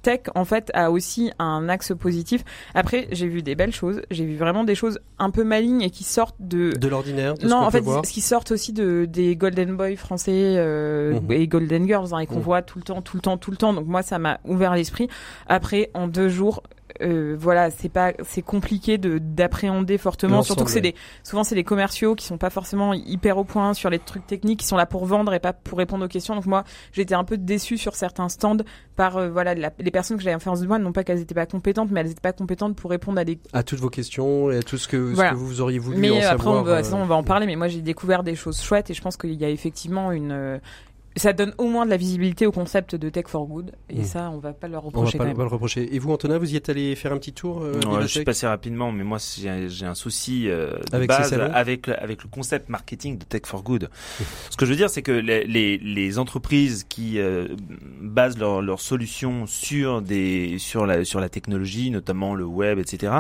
tech en fait a aussi un axe positif. Après, j'ai vu des belles choses, j'ai vu vraiment des choses un peu malignes et qui sortent de de l'ordinaire. Non, en fait, ce qui sortent aussi de des Golden Boy français euh, mhm. et Golden Girls hein, et qu'on mhm. voit tout le temps, tout le temps, tout le temps. Donc moi, ça m'a ouvert l'esprit. Après, en deux jours, euh, voilà, c'est pas, c'est compliqué de d'appréhender fortement. Surtout que c'est des, souvent c'est des commerciaux qui sont pas forcément hyper au point sur les trucs techniques, qui sont là pour vendre et pas pour répondre aux questions. Donc moi, j'étais un peu déçue sur certains stands par euh, voilà les personnes que j'avais en face de moi, non pas qu'elles étaient pas compétentes, mais elles étaient pas compétentes pour répondre à des à toutes vos questions et à tout ce que, ce que vous auriez voulu mais en après, savoir. on va, on va en parler. Mais moi, j'ai découvert des choses chouettes et je pense qu'il y a effectivement une ça donne au moins de la visibilité au concept de Tech for Good et mmh. ça on va pas leur reprocher. On va pas, le reprocher. Et vous Antonin, vous y êtes allé faire un petit tour euh, Je suis passé rapidement, mais moi j'ai un souci euh, de avec base avec avec le concept marketing de Tech for Good. Ce que je veux dire, c'est que les, les, les, entreprises qui euh, basent leurs leur solutions sur des sur la sur la technologie, notamment le web, etc.,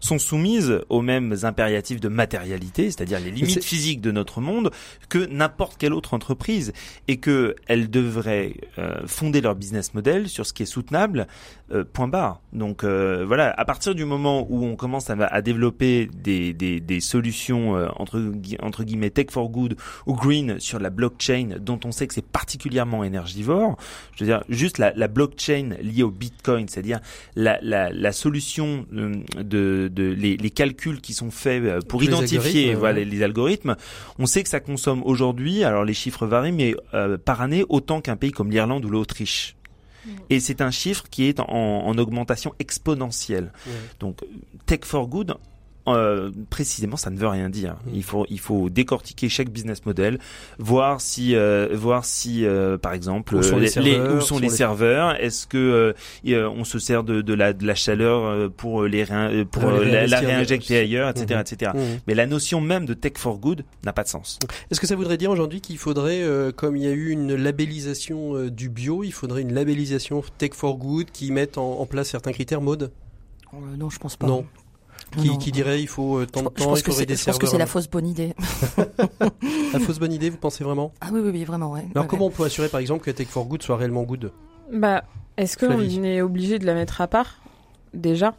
sont soumises aux mêmes impératifs de matérialité, c'est-à-dire les limites physiques de notre monde, que n'importe quelle autre entreprise, et que elles devraient euh, fonder leur business model sur ce qui est soutenable, euh, point barre. Donc euh, voilà, à partir du moment où on commence à, développer des, des, solutions entre, entre guillemets tech for good ou green sur la blockchain, dont on sait que c'est particulièrement énergivore, je veux dire juste la, la blockchain liée au Bitcoin, c'est-à-dire la, la, la, solution de, de les, les, calculs qui sont faits pour identifier voilà, les algorithmes, on sait que ça consomme aujourd'hui, alors les chiffres varient, mais par année autant qu'un pays comme l'Irlande ou l'Autriche. Mm. Et c'est un chiffre qui est en, augmentation exponentielle. Donc, Tech for Good précisément, ça ne veut rien dire. Il faut il faut décortiquer chaque business model, voir si voir si par exemple où sont les, serveurs, où sont les serveurs est-ce que on se sert de, de la de la chaleur pour les pour la, réinjecter ailleurs, etc., mmh. etc. Mmh. Mais la notion même de tech for good n'a pas de sens. Est-ce que ça voudrait dire aujourd'hui qu'il faudrait, comme il y a eu une labellisation du bio, il faudrait une labellisation tech for good qui mette en, place certains critères mode? Euh, Non, je pense pas. Non. Qui, dirait il faut euh, tant de temps, il faudrait des Je pense que c'est la fausse bonne idée. la fausse bonne idée, vous pensez vraiment? Ah oui, oui, oui, vraiment, ouais. Alors comment on peut assurer par exemple que Tech for Good soit réellement good? Bah, est-ce qu'on est obligé de la mettre à part déjà?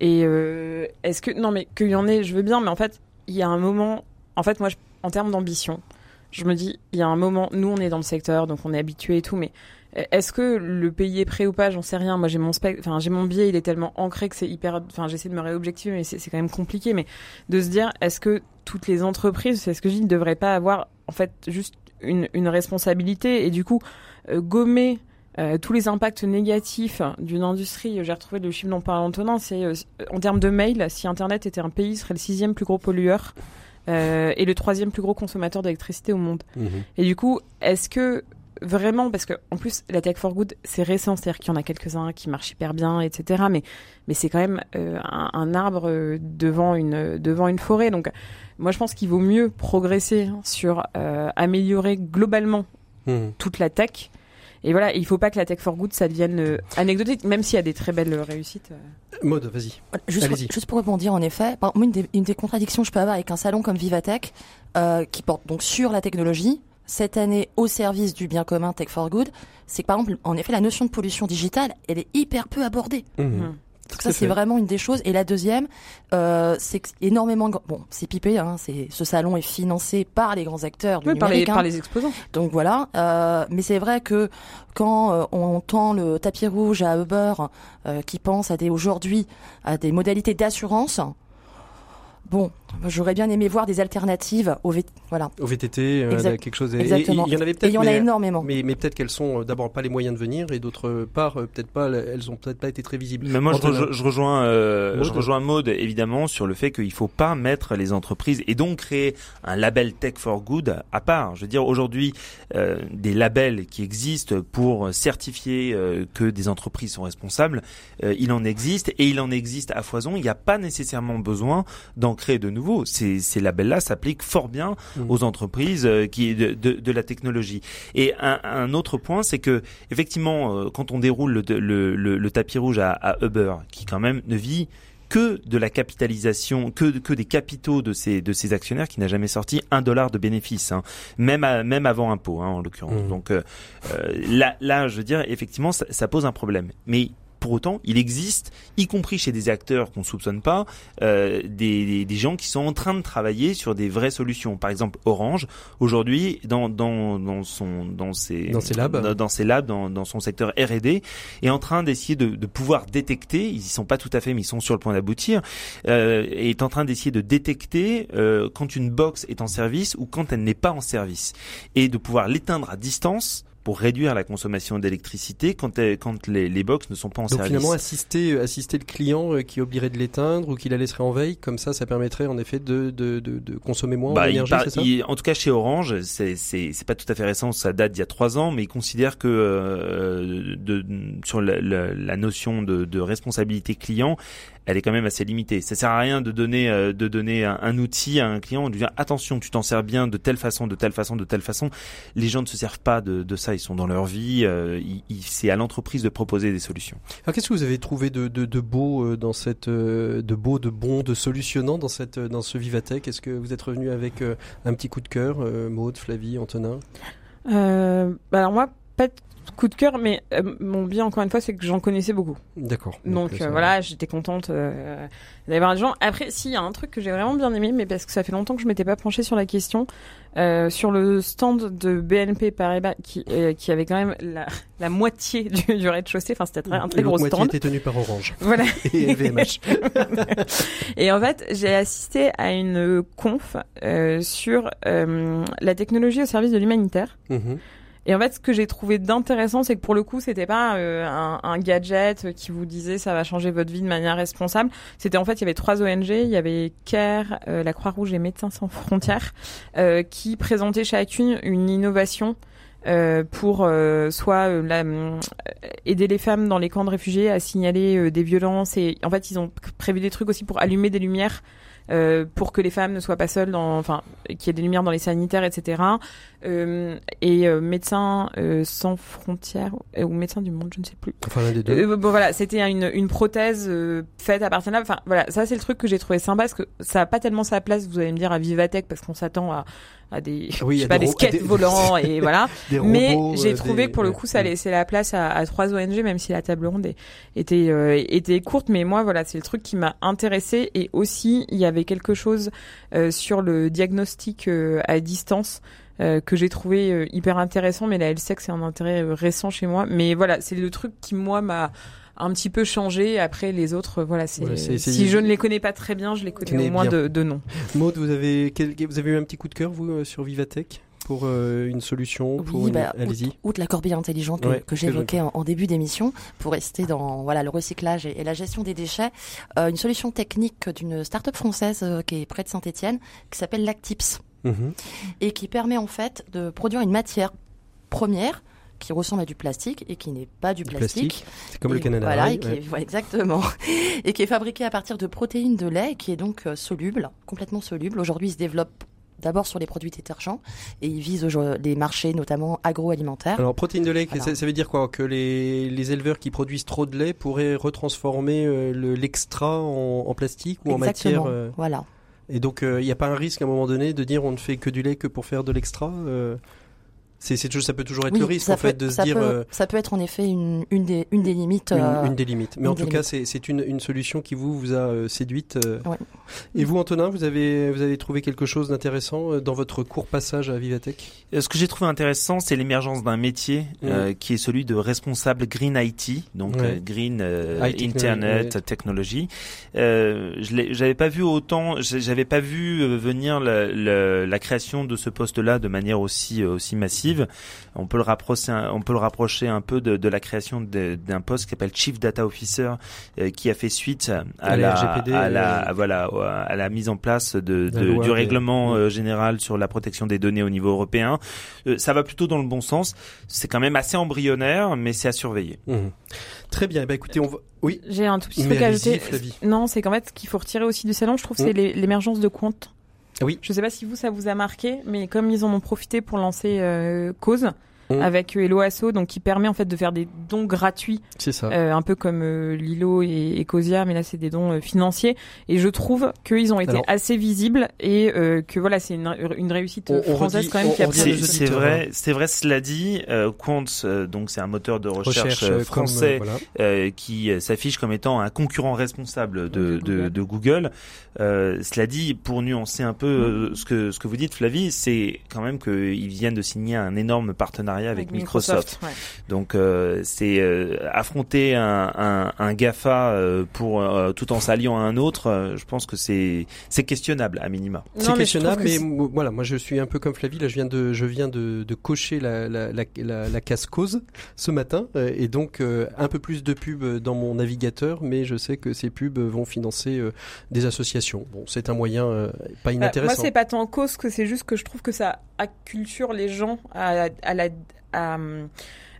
Et euh, est-ce que non mais qu'il y en ait, je veux bien, mais en fait, il y a un moment. En fait, moi, en termes d'ambition, je me dis, il y a un moment, nous, on est dans le secteur, donc on est habitué et tout, mais est-ce que le pays est prêt ou pas? J'en sais rien. Moi, j'ai mon enfin, j'ai mon biais, il est tellement ancré que c'est hyper. Enfin, j'essaie de me réobjectiver, mais c'est quand même compliqué. Mais de se dire, est-ce que toutes les entreprises, c'est ce que je dis, ne devraient pas avoir en fait juste une, une responsabilité? Et du coup euh, gommer euh, tous les impacts négatifs d'une industrie, j'ai retrouvé le chiffre dont parle Antonin, c'est euh, en termes de mail, si Internet était un pays, ce serait le sixième plus gros pollueur et le troisième plus gros consommateur d'électricité au monde. Mmh. Et du coup, est-ce que vraiment parce que en plus la tech for good c'est récent c'est-à-dire qu'il y en a quelques-uns qui marchent hyper bien etc mais mais c'est quand même euh, un, arbre euh, devant une devant une forêt donc moi je pense qu'il vaut mieux progresser sur euh, améliorer globalement mmh. toute la tech et voilà, il faut pas que la tech for good ça devienne anecdotique, même s'il y a des très belles réussites. Mode, vas-y. Juste, juste, pour rebondir, en effet, une des, une des, contradictions que je peux avoir avec un salon comme Vivatech, qui porte donc sur la technologie, cette année au service du bien commun Tech for Good, c'est que par exemple, en effet, la notion de pollution digitale, elle est hyper peu abordée. Mmh. Mmh. Donc ça, c'est vraiment une des choses. Et la deuxième, euh, c'est énormément. Bon, c'est pipé. Hein, c'est ce salon est financé par les grands acteurs du oui, par, les, par les exposants. Donc voilà. Euh, mais c'est vrai que quand euh, on tend le tapis rouge à Uber, euh, qui pense à des aujourd'hui à des modalités d'assurance, Bon, j'aurais bien aimé voir des alternatives au, voilà. au VTT, euh, quelque chose. Exactement. Il y en avait peut-être. Il y en a énormément. Mais, mais peut-être qu'elles sont euh, d'abord pas les moyens de venir et d'autre part euh, peut-être pas, elles ont peut-être pas été très visibles. Mais moi je, je, rejoins, je rejoins Maud évidemment sur le fait qu'il faut pas mettre les entreprises et donc créer un label Tech for Good à part. Je veux dire aujourd'hui des labels qui existent pour certifier que des entreprises sont responsables, il en existe et il en existe à foison. Il n'y a pas nécessairement besoin d'en créer de nouveau. Ces, ces labels-là s'appliquent fort bien mmh. aux entreprises euh, qui de, de, de, la technologie. Et un, un autre point, c'est que effectivement, euh, quand on déroule le, le, le, le tapis rouge à, à, Uber, qui quand même ne vit que de la capitalisation, que, que des capitaux de ces, de ces actionnaires qui n'a jamais sorti un dollar de bénéfice, hein, même, même avant impôt hein, en l'occurrence. Mmh. Donc euh, là, là, je veux dire, effectivement, ça, ça, pose un problème. Mais pour autant, il existe, y compris chez des acteurs qu'on soupçonne pas, euh, des, des, gens qui sont en train de travailler sur des vraies solutions. Par exemple, Orange aujourd'hui dans dans dans son dans ses dans ses labs dans, ses labs dans, dans son secteur R&D est en train d'essayer de, de pouvoir détecter. Ils y sont pas tout à fait, mais ils sont sur le point d'aboutir. Euh, est en train d'essayer de détecter euh, quand une box est en service ou quand elle n'est pas en service et de pouvoir l'éteindre à distance pour réduire la consommation d'électricité quand, quand les, les box ne sont pas en Donc service. finalement, assister, euh, assister le client euh, qui oublierait de l'éteindre ou qui la laisserait en veille, comme ça, ça permettrait en effet de, de, de, de consommer moins bah, d'énergie, c'est ça? En tout cas, chez Orange, c'est c'est pas tout à fait récent, ça date d'il y a trois ans, mais ils considèrent que euh, de, sur la, la, la notion de, de responsabilité client, elle est quand même assez limitée. Ça sert à rien de donner euh, de donner un, outil à un client, de dire attention, tu t'en sers bien de telle façon, de telle façon, de telle façon. Les gens ne se servent pas de, de ça, ils sont dans leur vie. Euh, c'est à l'entreprise de proposer des solutions. Alors qu'est-ce que vous avez trouvé de, de, de beau euh, dans cette de beau, de bon, de solutionnant dans cette dans ce Vivatech? Est-ce que vous êtes revenu avec un petit coup de cœur, Maude, Flavie, Antonin? Bah Alors moi, pas coup de cœur, mais euh, mon bien encore une fois, c'est que j'en connaissais beaucoup. D'accord. Donc, euh, voilà, j'étais contente euh, d'avoir des gens. Après, s'il y a un truc que j'ai vraiment bien aimé, mais parce que ça fait longtemps que je m'étais pas penchée sur la question, sur le stand de BNP Paribas, qui, qui avait quand même la, la moitié du, du rez-de-chaussée. Enfin, c'était un très gros stand. La moitié était tenu par Orange. Voilà. Et VMH. et en fait, j'ai assisté à une conf sur la technologie au service de l'humanitaire. Mm Et en fait, ce que j'ai trouvé d'intéressant, c'est que pour le coup, c'était pas euh, un, gadget qui vous disait ça va changer votre vie de manière responsable. C'était en fait, il y avait trois ONG, il y avait CARE, euh, la Croix-Rouge et Médecins sans frontières, euh, qui présentaient chacune une innovation. Pour soit la, aider les femmes dans les camps de réfugiés à signaler des violences et en fait ils ont prévu des trucs aussi pour allumer des lumières euh, pour que les femmes ne soient pas seules, dans, enfin, qu'il y ait des lumières dans les sanitaires, etc. Euh, et euh, médecins euh, sans frontières ou médecins du monde, je ne sais plus. Enfin des deux. bon voilà, c'était une, une prothèse faite à partir de là. Enfin voilà, ça c'est le truc que j'ai trouvé sympa parce que ça a pas tellement sa place. Vous allez me dire à Vivatech parce qu'on s'attend à à des oui, je sais pas des skates volants et voilà. mais j'ai trouvé que pour le coup ça laissait la place à, à, trois ONG même si la table ronde était était courte. Mais moi voilà c'est le truc qui m'a intéressé et aussi il y avait quelque chose sur le diagnostic à distance euh, que j'ai trouvé euh, hyper intéressant, mais la LSEC c'est un intérêt euh, récent chez moi. Mais voilà, c'est le truc qui moi m'a un petit peu changé. Après les autres, voilà, c'est si je ne les connais pas très bien, je les connais au moins de, de, nom. Maud, vous avez vous avez eu un petit coup de cœur vous sur Vivatech pour une solution pour oui, bah, allez-y. Outre, la corbeille intelligente que, j'évoquais en, début d'émission, pour rester dans voilà le recyclage et, la gestion des déchets, une solution technique d'une start-up française qui est près de Saint-Étienne, qui s'appelle Lactips. Mhm. et qui permet en fait de produire une matière première qui ressemble à du plastique et qui n'est pas du, plastique. C'est comme le Canada. Voilà, exactement. et qui est fabriqué à partir de protéines de lait et qui est donc euh, soluble, complètement soluble. Aujourd'hui, il se développe d'abord sur les produits détergents et il vise les marchés notamment agroalimentaires. Alors protéines de lait, ça, veut dire quoi? Que les, les, éleveurs qui produisent trop de lait pourraient retransformer euh, l'extra en, plastique ou en matière euh, Voilà. Et donc, il euh, n'y a pas un risque à un moment donné de dire on ne fait que du lait que pour faire de l'extra euh c'est, c'est, ça peut toujours être le risque en fait de se dire. Euh, ça peut être en effet une, une, des, une des limites. Une, des limites. Mais en tout cas, c'est, c'est une, une solution qui vous vous a séduite. Et vous, Antonin, vous avez vous avez trouvé quelque chose d'intéressant dans votre court passage à Vivatech? Ce que j'ai trouvé intéressant, c'est l'émergence d'un métier qui est celui de responsable Green IT, donc Green Internet Technology. je j'avais pas vu autant, j'avais pas vu venir la, la, la création de ce poste-là de manière aussi aussi massive. On peut le rapprocher, on peut le rapprocher un peu de, la création d'un poste qui s'appelle Chief Data Officer, euh, qui a fait suite à, la, à la, voilà, à la mise en place de, du règlement euh, général sur la protection des données au niveau européen. Euh, ça va plutôt dans le bon sens. C'est quand même assez embryonnaire, mais c'est à surveiller. Mmh. Très bien. Bah, écoutez, on va... Oui. J'ai un tout petit truc à ajouter. Non, c'est qu'en fait, ce qu'il faut retirer aussi du salon, je trouve, c'est mmh. l'émergence de comptes oui. Je sais pas si vous ça vous a marqué, mais comme ils en ont profité pour lancer euh, Cause, Mmh. avec Hello Asso, donc qui permet en fait de faire des dons gratuits. C'est ça. Euh, un peu comme euh, Lilo et, Ecosia, mais là c'est des dons euh, financiers. Et je trouve qu'ils ont été assez visibles et euh, que voilà, c'est une, une réussite française quand même qui a pris. C'est vrai, c'est vrai. Cela dit, Quant, donc c'est un moteur de recherche, français qui s'affiche comme étant un concurrent responsable de, de, de Google. cela dit, pour nuancer un peu ce que ce que vous dites, Flavie, c'est quand même qu'ils viennent de signer un énorme partenariat avec, Microsoft. Donc euh, c'est euh, affronter un, un, un GAFA euh, pour tout en s'alliant à un autre. je pense que c'est c'est questionnable à minima. C'est questionnable, mais, voilà, moi je suis un peu comme Flavie. Là, je viens de je viens de, de cocher la la, la, la, case cause ce matin et donc un peu plus de pubs dans mon navigateur, mais je sais que ces pubs vont financer des associations. Bon, c'est un moyen pas inintéressant. moi, c'est pas tant cause que c'est juste que je trouve que ça acculture les gens à, à la à,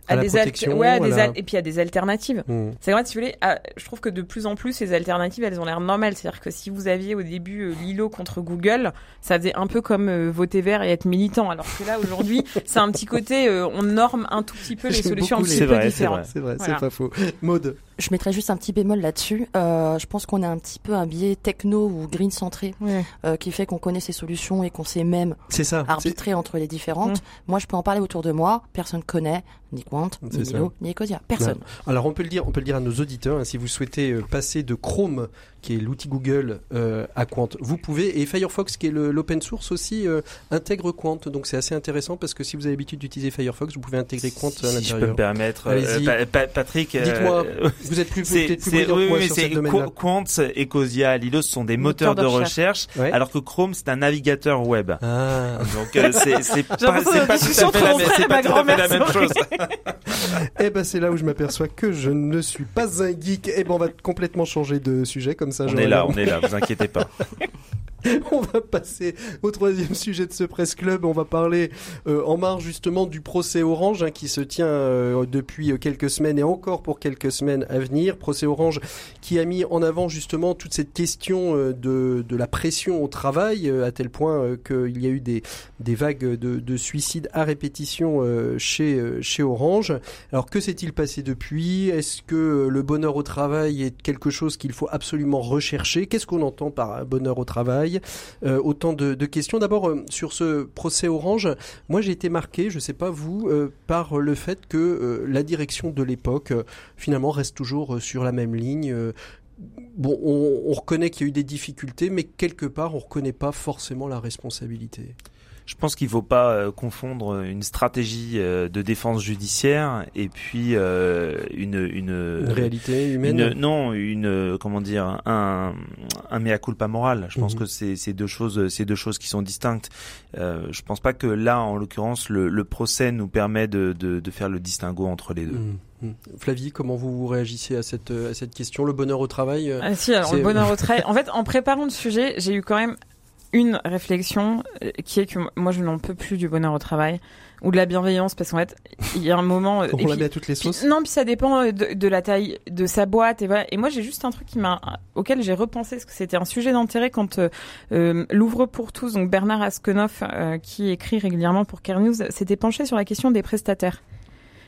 à, des ouais, des et puis à des alternatives. Hmm. C'est vrai, si vous voulez, je trouve que de plus en plus ces alternatives, elles ont l'air normales. C'est-à-dire que si vous aviez au début euh, Lilo contre Google, ça faisait un peu comme euh, voter vert et être militant. Alors que là, aujourd'hui, c'est un petit côté, euh, on norme un tout petit peu les solutions un petit peu différentes. C'est vrai, c'est pas faux. Mode. Je mettrais juste un petit bémol là-dessus. Euh, je pense qu'on a un petit peu un biais techno ou green centré euh, qui fait qu'on connaît ces solutions et qu'on sait même ça, arbitrer entre les différentes. Mmh. Moi, je peux en parler autour de moi. Personne connaît ni Quant, ni Milo, ni Ecosia. Personne. Alors, on peut le dire, on peut le dire à nos auditeurs. Hein, si vous souhaitez euh, passer de Chrome qui est l'outil Google à Quant. Vous pouvez et Firefox qui est l'open source aussi intègre Quant. Donc c'est assez intéressant parce que si vous avez l'habitude d'utiliser Firefox, vous pouvez intégrer Quant à l'intérieur. Si je peux me permettre, Patrick. Dites-moi, vous êtes plus, plus brillant que moi sur ce domaine Quant, Ecosia, Lilos sont des moteurs de, recherche, alors que Chrome c'est un navigateur web. Ah. Donc euh, c'est pas, pas, tout à fait la, pas la même chose. Eh ben c'est là où je m'aperçois que je ne suis pas un geek. Eh ben on va complètement changer de sujet comme ça. On est là, on est là, vous inquiétez pas. on va passer au troisième sujet de ce Presse Club. On va parler euh, en marge justement du procès Orange hein, qui se tient euh, depuis euh, quelques semaines et encore pour quelques semaines à venir. Procès Orange qui a mis en avant justement toute cette question de, de la pression au travail à tel point qu'il y a eu des, des vagues de, de suicides à répétition chez, chez Orange. Alors que s'est-il passé depuis? Est-ce que le bonheur au travail est quelque chose qu'il faut absolument rechercher? Qu'est-ce qu'on entend par bonheur au travail? Euh, autant de, questions. D'abord, euh, sur ce procès Orange, moi j'ai été marqué, je ne sais pas vous, euh, par le fait que la direction de l'époque, finalement, reste toujours sur la même ligne. Bon, on, on reconnaît qu'il y a eu des difficultés, mais quelque part, on ne reconnaît pas forcément la responsabilité. Je pense qu'il ne faut pas euh, confondre une stratégie euh, de défense judiciaire et puis euh, une, une, réalité humaine. non, une comment dire un un mea culpa moral. Je pense mhm. que c'est c'est deux choses c'est deux choses qui sont distinctes. Euh, je pense pas que là en l'occurrence le, le procès nous permet de, de, de faire le distinguo entre les deux. Mhm. Mhm. Flavie, comment vous réagissez à cette, à cette question? Le bonheur au travail ah, Si, alors le bonheur au travail. En fait, en préparant le sujet, j'ai eu quand même une réflexion euh, qui est que moi je n'en peux plus du bonheur au travail ou de la bienveillance parce qu'en fait il y a un moment euh, on à toutes les sauces. Non puis ça dépend euh, de, la taille de sa boîte et voilà. Et moi j'ai juste un truc qui m'a auquel j'ai repensé parce que c'était un sujet d'intérêt quand l'ouvre pour tous donc Bernard Askenoff qui écrit régulièrement pour Care News s'était penché sur la question des prestataires.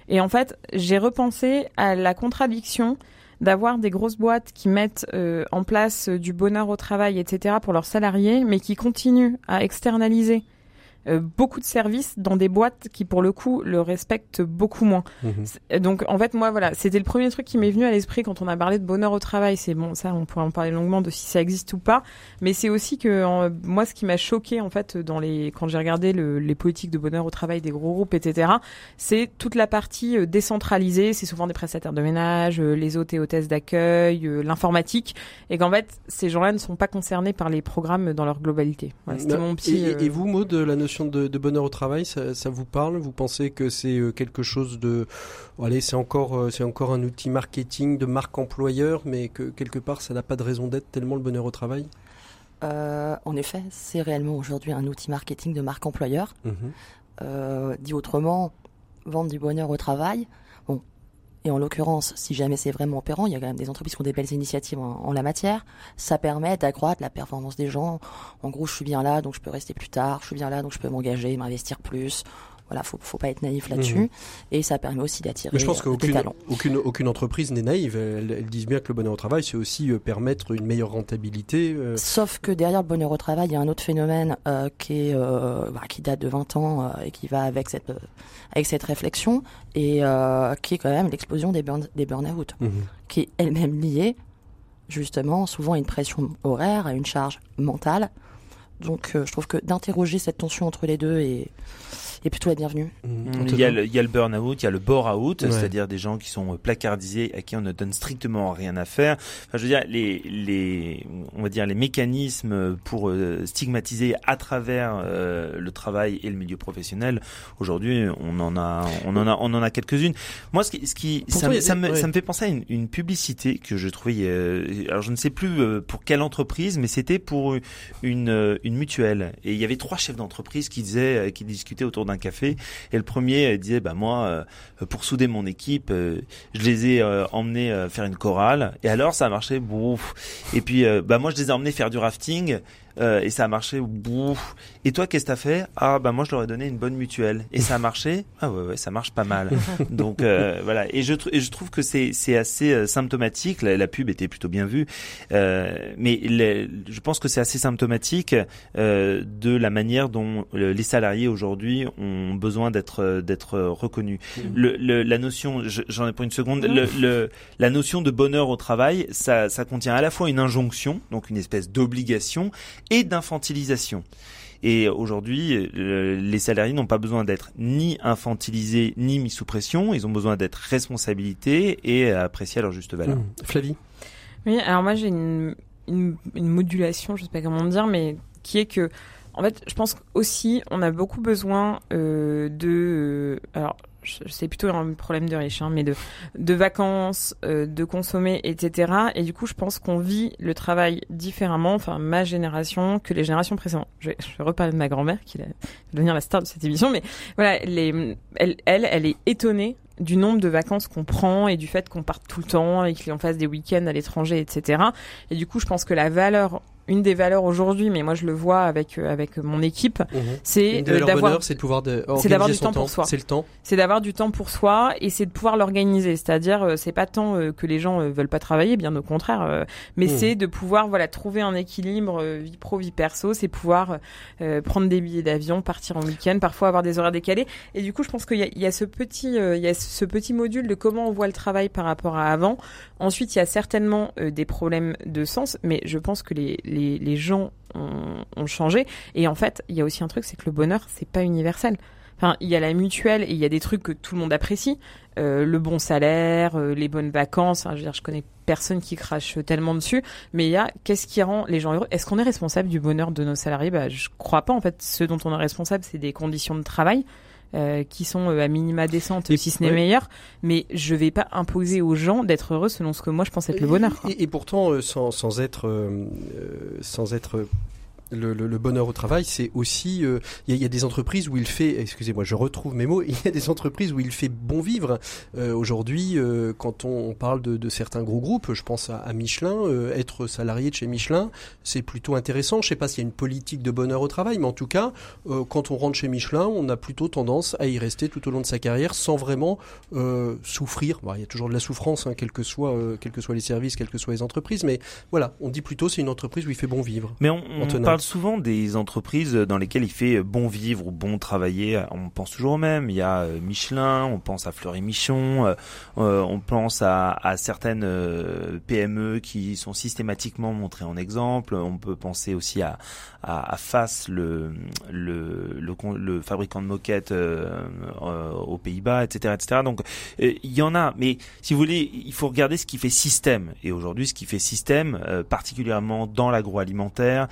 Et en fait j'ai repensé à la contradiction d'avoir des grosses boîtes qui mettent euh, en place euh, du bonheur au travail, etc. pour leurs salariés, mais qui continuent à externaliser euh, beaucoup de services dans des boîtes qui pour le coup le respectent beaucoup moins. Mhm. Donc en fait moi voilà, c'était le premier truc qui m'est venu à l'esprit quand on a parlé de bonheur au travail. C'est bon ça on pourrait en parler longuement de si ça existe ou pas, mais c'est aussi que moi ce qui m'a choqué en fait dans les quand j'ai regardé le, les politiques de bonheur au travail des gros groupes etc. C'est toute la partie euh, décentralisée. C'est souvent des prestataires de ménage, euh, les hôtes et hôtesses d'accueil, l'informatique, et qu'en fait ces gens-là ne sont pas concernés par les programmes dans leur globalité. Voilà, c'était mon petit. Et, et vous Maud, la notion de, bonheur au travail, ça, vous parle? Vous pensez que c'est euh, quelque chose de, allez, c'est encore, euh, c'est encore un outil marketing de marque employeur, mais que quelque part ça n'a pas de raison d'être tellement le bonheur au travail? Euh, En effet, c'est réellement aujourd'hui un outil marketing de marque employeur. Mhm. dit autrement, vendre du bonheur au travail. Et en l'occurrence, si jamais c'est vraiment opérant, il y a quand même des entreprises qui ont des belles initiatives en, la matière. Ça permet d'accroître la performance des gens. En gros, je suis bien là, donc je peux rester plus tard. Je suis bien là, donc je peux m'engager, m'investir plus. Voilà, faut, faut pas être naïf là-dessus. Mhm. Et ça permet aussi d'attirer Mais je pense qu'aucune aucune, aucune entreprise n'est naïve. Elles, disent bien que le bonheur au travail, c'est aussi euh, permettre une meilleure rentabilité. Euh. Sauf que derrière le bonheur au travail, il y a un autre phénomène euh, qui, est, bah, qui date de 20 ans et qui va avec cette, avec cette réflexion et qui est quand même l'explosion des, burn, des burn-out, mhm. qui est elle-même liée justement souvent à une pression horaire, à une charge mentale. Donc je trouve que d'interroger cette tension entre les deux est est plutôt la bienvenue. Mmh. Il, y a le, il y a le burn-out, il y a le bore-out, c'est-à-dire des gens qui sont euh, placardisés, à qui on ne donne strictement rien à faire. Enfin, je veux dire, les, les, on va dire les mécanismes pour euh, stigmatiser à travers euh, le travail et le milieu professionnel. Aujourd'hui, on en a, on en a, on en a quelques-unes. Moi, ce qui, ce qui ça, me, ça, me, ça, me, fait penser à une, une publicité que je trouvais. alors, je ne sais plus pour quelle entreprise, mais c'était pour une, une mutuelle. Et il y avait trois chefs d'entreprise qui disaient, qui discutaient autour d'un café. Et le premier euh, disait, bah moi, euh, pour souder mon équipe, euh, je les ai emmenés faire une chorale. Et alors, ça a marché. Et puis, bah moi, je les ai emmenés faire du rafting. Euh, et ça a marché. Bouf. Et toi, qu'est-ce que t'as fait? Ah bah moi je leur ai donné une bonne mutuelle et ça a marché? Ah ouais ouais, ça marche pas mal. Donc euh, voilà. Et je et je trouve que c'est c'est assez euh, symptomatique. La, pub était plutôt bien vue, euh, mais je pense que c'est assez symptomatique euh, de la manière dont les salariés aujourd'hui ont besoin d'être d'être reconnus. Mmh. Le, la notion, j'en ai pour une seconde. Le, la notion de bonheur au travail, ça ça contient à la fois une injonction, donc une espèce d'obligation, et d'infantilisation. Et aujourd'hui, les salariés n'ont pas besoin d'être ni infantilisés ni mis sous pression. Ils ont besoin d'être responsabilités et appréciés à leur juste valeur. Mmh. Flavie Oui, alors moi j'ai une, une, modulation, je sais pas comment dire, mais qui est que en fait, je pense aussi on a beaucoup besoin euh, de. Euh, alors, c'est plutôt un problème de riche, hein, mais de, de vacances, euh, de consommer, etc. Et du coup, je pense qu'on vit le travail différemment, enfin ma génération, que les générations précédentes. Je je vais reparler de ma grand-mère, qui va devenir la star de cette émission, mais voilà, elle, elle est étonnée du nombre de vacances qu'on prend et du fait qu'on parte tout le temps et qu'on fasse des week-ends à l'étranger, etc. Et du coup, je pense que la valeur une des valeurs aujourd'hui, mais moi je le vois avec euh, avec mon équipe, mhm. c'est euh, d'avoir c'est de pouvoir de c'est d'avoir du temps, pour soi. C'est le temps. C'est d'avoir du temps pour soi et c'est de pouvoir l'organiser. C'est-à-dire euh, c'est pas tant que les gens veulent pas travailler, bien au contraire, mais mhm. c'est de pouvoir voilà trouver un équilibre vie pro vie perso. C'est pouvoir prendre des billets d'avion, partir en week-end, parfois avoir des horaires décalés. Et du coup je pense qu'il y a, il y a ce petit il y a ce petit module de comment on voit le travail par rapport à avant. Ensuite il y a certainement des problèmes de sens, mais je pense que les les, gens ont, changé. Et en fait, il y a aussi un truc, c'est que le bonheur, c'est pas universel. Enfin, il y a la mutuelle et il y a des trucs que tout le monde apprécie, euh, le bon salaire, euh, les bonnes vacances. je veux dire, je connais personne qui crache tellement dessus, mais il y a qu'est-ce qui rend les gens heureux? Est-ce qu'on est responsable du bonheur de nos salariés? Bah, je crois pas. En fait, ce dont on est responsable, c'est des conditions de travail. Euh, qui sont euh, à minima décentes, si ce n'est meilleur. Mais je vais pas imposer aux gens d'être heureux selon ce que moi je pense être le bonheur. Et, pourtant, euh, sans, sans, être, sans être le, le, bonheur au travail, c'est aussi euh, il y, a des entreprises où il fait, excusez-moi, je retrouve mes mots, il y a des entreprises où il fait bon vivre. Euh, aujourd'hui, euh, quand on, parle de, de, certains gros groupes, je pense à, à Michelin, être salarié de chez Michelin, c'est plutôt intéressant. Je sais pas s'il y a une politique de bonheur au travail, mais en tout cas, quand on rentre chez Michelin, on a plutôt tendance à y rester tout au long de sa carrière sans vraiment souffrir. il y a toujours de la souffrance, hein, quels que soient quels que soient les services, quelles que soient les entreprises, mais voilà, on dit plutôt c'est une entreprise où il fait bon vivre. Mais on, souvent des entreprises dans lesquelles il fait bon vivre ou bon travailler. On pense toujours au même. Il y a euh, Michelin, on pense à Fleury Michon, euh, euh, on pense à, à certaines PME qui sont systématiquement montrées en exemple. On peut penser aussi à, à, à FAS, le, le, le, le, fabricant de moquettes aux Pays-Bas, etc., etc. Donc il y en a, mais si vous voulez, il faut regarder ce qui fait système. Et aujourd'hui, ce qui fait système, particulièrement dans l'agroalimentaire,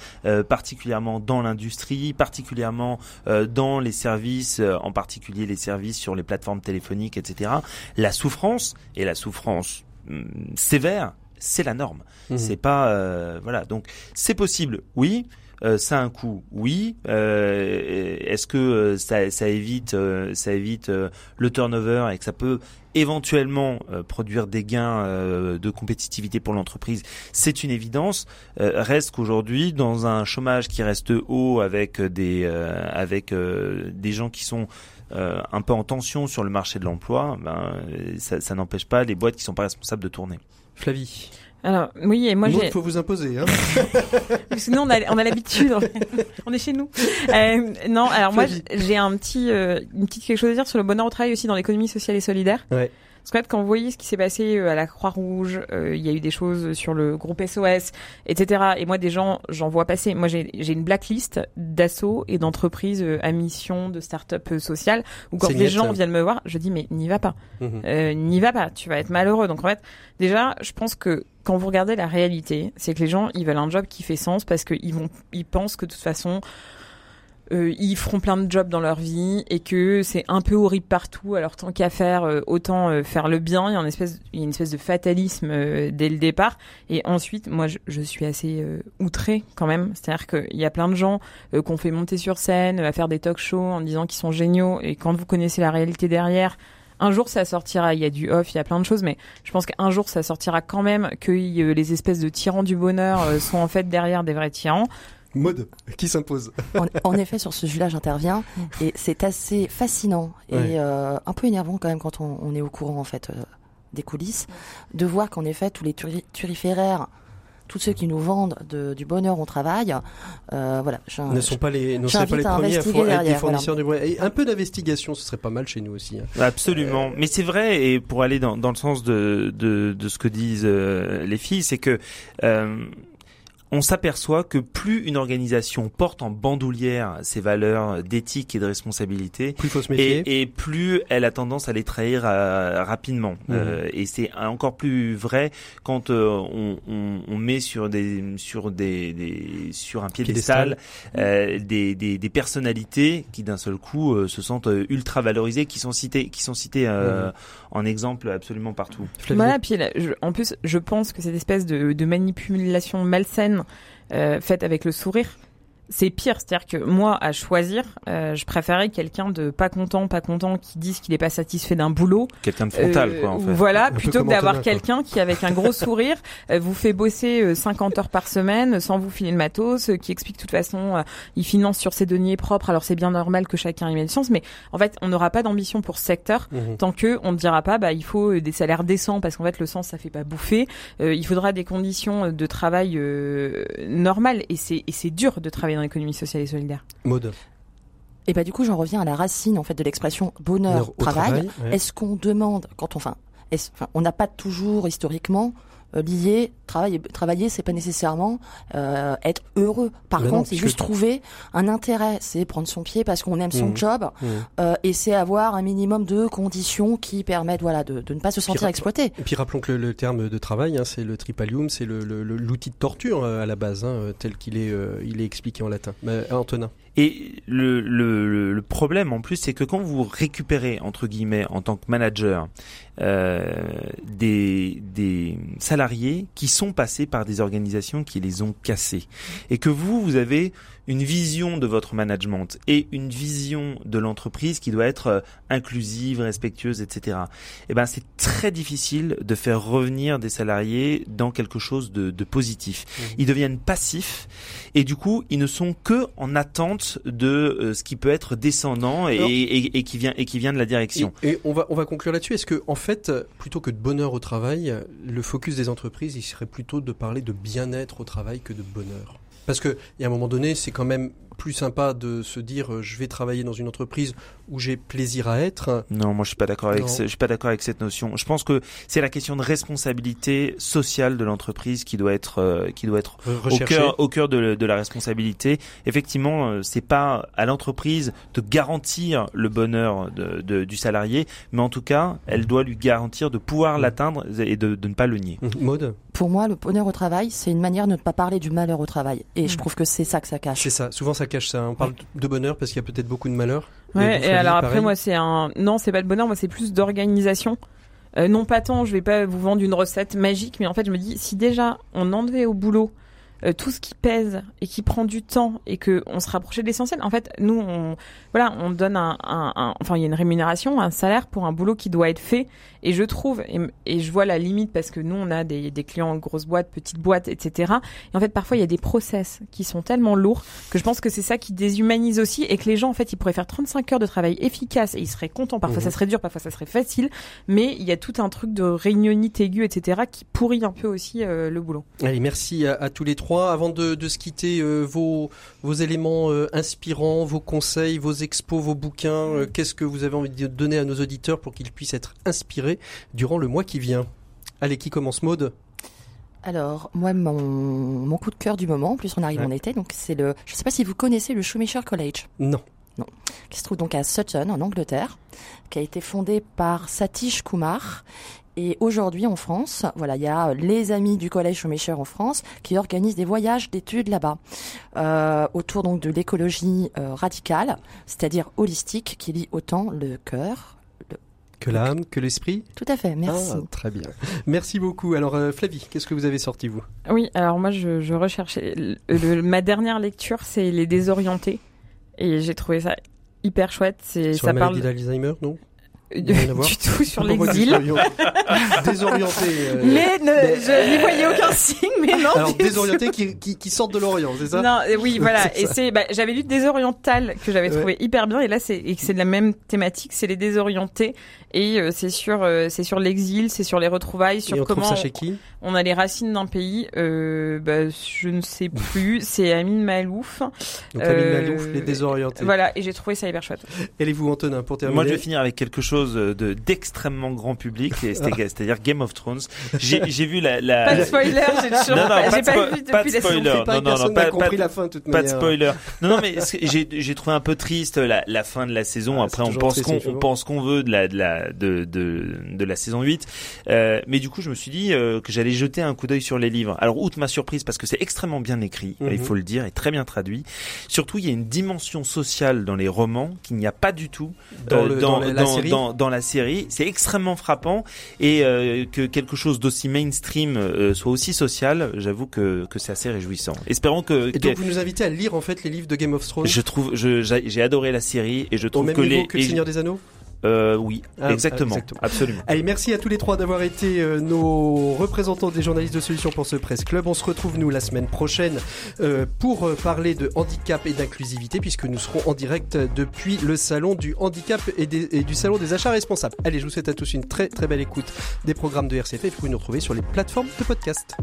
particulièrement dans l'industrie, particulièrement euh, dans les services, euh, en particulier les services sur les plateformes téléphoniques, etc. La souffrance et la souffrance hum, sévère, c'est la norme. Mmh. C'est pas euh, voilà. Donc c'est possible, oui. Euh, ça a un coût, oui. Euh, Est-ce que ça, ça, évite, ça évite le turnover et que ça peut éventuellement produire des gains de compétitivité pour l'entreprise, c'est une évidence. reste qu'aujourd'hui, dans un chômage qui reste haut, avec des avec des gens qui sont un peu en tension sur le marché de l'emploi, ben, ça, ça n'empêche pas les boîtes qui sont pas responsables de tourner. Flavie. Alors oui, et moi j'ai. Il faut vous imposer. Hein. Sinon on a, on a l'habitude. on est chez nous. Euh, non, alors moi j'ai un petit, euh, une petite quelque chose à dire sur le bonheur au travail aussi dans l'économie sociale et solidaire. Ouais. Parce qu'en fait, quand vous voyez ce qui s'est passé euh, à la Croix-Rouge, euh, il y a eu des choses sur le groupe SOS, etc. Et moi, des gens, j'en vois passer. Moi, j'ai une blacklist d'assauts et d'entreprises euh, à mission, de start-up sociales, où quand des gens viennent me voir, je dis, mais n'y va pas. Mhm. n'y va pas, tu vas être malheureux. Donc en fait, déjà, je pense que quand vous regardez la réalité, c'est que les gens, ils veulent un job qui fait sens parce qu'ils vont, ils pensent que de toute façon, euh, ils feront plein de jobs dans leur vie et que c'est un peu horrible partout. Alors tant qu'à faire, euh, autant euh, faire le bien. Il y a une espèce, il y a une espèce de fatalisme dès le départ. Et ensuite, moi, je, je suis assez outrée quand même. C'est-à-dire qu'il y a plein de gens qu'on fait monter sur scène, à faire des talk shows en disant qu'ils sont géniaux. Et quand vous connaissez la réalité derrière, un jour ça sortira, il y a du off, il y a plein de choses, mais je pense qu'un jour ça sortira quand même que les espèces de tyrans du bonheur sont en fait derrière des vrais tyrans. Mode qui s'impose. En, effet, sur ce sujet-là, j'interviens. Et c'est assez fascinant et euh, un peu énervant quand même quand on, est au courant en fait euh, des coulisses de voir qu'en effet tous les turiféraires tous ceux qui nous vendent du bonheur au travail, euh, voilà. Ne sont pas les, ne sont pas les premiers à, être des fournisseurs du bonheur. un peu d'investigation, ce serait pas mal chez nous aussi. Hein. Absolument. Mais c'est vrai, et pour aller dans, dans le sens de, de, de ce que disent les filles, c'est que on s'aperçoit que plus une organisation porte en bandoulière ses valeurs d'éthique et de responsabilité, plus faut se méfier. Et, plus elle a tendance à les trahir euh, rapidement. Mmh. Euh, et c'est encore plus vrai quand euh, on, on, on, met sur des sur des, des sur un piédestal euh, des, des, des, personnalités qui d'un seul coup se sentent ultra valorisées, qui sont citées qui sont citées mmh. en exemple absolument partout. Voilà, puis en plus, je pense que cette espèce de, de manipulation malsaine euh, faite avec le sourire c'est pire, c'est-à-dire que moi, à choisir, euh, je préférais quelqu'un de pas content, pas content, qui dise qu'il est pas satisfait d'un boulot. Quelqu'un de frontal, quoi, en fait. Voilà, plutôt que d'avoir quelqu'un qui, avec un gros sourire, euh, vous fait bosser 50 euh, heures par semaine sans vous filer le matos, qui explique de toute façon, il finance sur ses deniers propres, alors c'est bien normal que chacun ait une chance, mais en fait, on n'aura pas d'ambition pour ce secteur mhm. tant que on ne dira pas, bah, il faut des salaires décents parce qu'en fait, le sens, ça fait pas bouffer. il faudra des conditions de travail normales et c'est et c'est dur de travailler dans l'économie sociale et solidaire. Mode. Et bah du coup, j'en reviens à la racine en fait de l'expression bonheur, travail. Est-ce qu'on demande quand on, enfin, enfin on n'a pas toujours historiquement lié travailler travailler c'est pas nécessairement euh, être heureux par contre c'est juste trouver un intérêt c'est prendre son pied parce qu'on aime son mmh. job mmh. Euh, et c'est avoir un minimum de conditions qui permettent voilà de, de ne pas se sentir exploité et puis rappelons que le, terme de travail hein, c'est le tripalium c'est l'outil le, l'outil de torture euh, à la base hein, tel qu'il est il est expliqué en latin Mais, Antonin et le, le, le, problème en plus, c'est que quand vous récupérez, entre guillemets, en tant que manager, euh, des, des salariés qui sont passés par des organisations qui les ont cassés, et que vous, vous avez une vision de votre management et une vision de l'entreprise qui doit être euh, inclusive, respectueuse, etc. Eh ben, c'est très difficile de faire revenir des salariés dans quelque chose de, de positif. Mmh. Ils deviennent passifs et du coup, ils ne sont que en attente de euh, ce qui peut être descendant et, et, et, qui vient et qui vient de la direction. Et, on va on va conclure là-dessus. Est-ce que en fait, plutôt que de bonheur au travail, le focus des entreprises, il serait plutôt de parler de bien-être au travail que de bonheur? Parce que, y a un moment donné, c'est quand même plus sympa de se dire euh, je vais travailler dans une entreprise où j'ai plaisir à être. Non, moi je suis pas d'accord avec je suis pas d'accord avec cette notion. Je pense que c'est la question de responsabilité sociale de l'entreprise qui doit être euh, qui doit être au cœur au cœur de, de la responsabilité. Effectivement, euh, c'est pas à l'entreprise de garantir le bonheur de, de, du salarié, mais en tout cas, elle doit lui garantir de pouvoir mmh. l'atteindre et de, de ne pas le nier. Mode. Pour moi, le bonheur au travail, c'est une manière de ne pas parler du malheur au travail. Et je mmh. trouve que c'est ça que ça cache. C'est ça. Souvent, ça cache ça. On parle de bonheur parce qu'il y a peut-être beaucoup de malheur. Ouais, et, alors après, moi, c'est un. Non, c'est pas de bonheur, moi, c'est plus d'organisation. Euh, non pas tant, je vais pas vous vendre une recette magique, mais en fait, je me dis, si déjà on enlevait au boulot euh, tout ce qui pèse et qui prend du temps et que on se rapprochait de l'essentiel. En fait, nous, on, voilà, on donne un, un, enfin, il y a une rémunération, un salaire pour un boulot qui doit être fait. Et je trouve, et, je vois la limite parce que nous, on a des, des clients grosses boîtes, petites boîtes, etc. Et en fait, parfois, il y a des process qui sont tellement lourds que je pense que c'est ça qui déshumanise aussi et que les gens, en fait, ils pourraient faire 35 heures de travail efficace et ils seraient contents. Parfois, ça mhm. serait dur, parfois, ça serait facile. Mais il y a tout un truc de réunionnite aiguë, etc. qui pourrit un peu aussi euh, le boulot. Allez, merci à, tous les trois. Avant de, de se quitter, euh, vos, vos éléments euh, inspirants, vos conseils, vos expos, vos bouquins, qu'est-ce que vous avez envie de donner à nos auditeurs pour qu'ils puissent être inspirés durant le mois qui vient? Allez, qui commence mode alors, moi, mon, coup de cœur du moment, en plus on arrive en été, donc c'est le, je ne sais pas si vous connaissez le Shoemaker College. Non. Non. Qui se trouve donc à Sutton, en Angleterre, qui a été fondé par Satish Kumar. Et aujourd'hui en France, voilà, il y a les amis du collège Shoemaker en France qui organisent des voyages d'études là-bas euh, autour donc de l'écologie euh, radicale, c'est-à-dire holistique, qui lie autant le cœur, que l'âme, que l'esprit Tout à fait, merci. Ah, très bien. Merci beaucoup. Alors euh, Flavie, qu'est-ce que vous avez sorti vous? Oui, alors moi je, recherchais... ma dernière lecture, c'est Les Désorientés. Et j'ai trouvé ça hyper chouette. C'est, Sur ça la maladie d'Alzheimer, non? Du tout sur l'exil. Désorienté. Euh, mais, je n'y voyais aucun signe, mais non. Alors désorienté qui, qui, qui sortent de l'Orient, c'est ça Non, euh, oui, voilà. et c'est, bah, j'avais lu Désoriental que j'avais trouvé hyper bien, et là c'est, c'est de la même thématique, c'est les désorientés, et euh, c'est sur, c'est sur l'exil, c'est sur les retrouvailles, sur et comment. ça chez qui on a les racines d'un pays, euh, bah, je ne sais plus, c'est Amine Malouf. Donc Amine Malouf, les désorientés. Voilà, et j'ai trouvé ça hyper chouette. Et vous Antonin pour terminer Moi je vais finir avec quelque chose de d'extrêmement grand public, c'est-à-dire Game of Thrones. J'ai vu la, la... Pas de spoiler, j'ai toujours non, non, pas, pas, vu pas de spoiler. Non, non, non, pas, compris la fin, pas de spoiler. Non, non, mais j'ai trouvé un peu triste la, la fin de la saison. Ah, Après, on pense qu'on on pense qu'on veut de la de la de de, de la saison 8. Euh, mais du coup, je me suis dit euh, que j'allais jeter un coup d'œil sur les livres. Alors, outre ma surprise, parce que c'est extrêmement bien écrit, il mhm. faut le dire, et très bien traduit. Surtout, il y a une dimension sociale dans les romans qu'il n'y a pas du tout dans, euh, le, dans, dans, la série. Dans, dans, la série. C'est extrêmement frappant et que quelque chose d'aussi mainstream soit aussi social, j'avoue que, que c'est assez réjouissant. Espérons que. Et donc vous nous invitez à lire en fait les livres de Game of Thrones? Je trouve, j'ai adoré la série et je trouve que les que le Seigneur des Anneaux? Euh, oui, ah, exactement, absolument. Allez, merci à tous les trois d'avoir été euh, nos représentants des journalistes de solutions pour ce Presse Club. On se retrouve nous la semaine prochaine euh, pour parler de handicap et d'inclusivité, puisque nous serons en direct depuis le salon du handicap et, du salon des achats responsables. Allez, je vous souhaite à tous une très très belle écoute des programmes de RCF et vous pouvez nous retrouver sur les plateformes de podcast.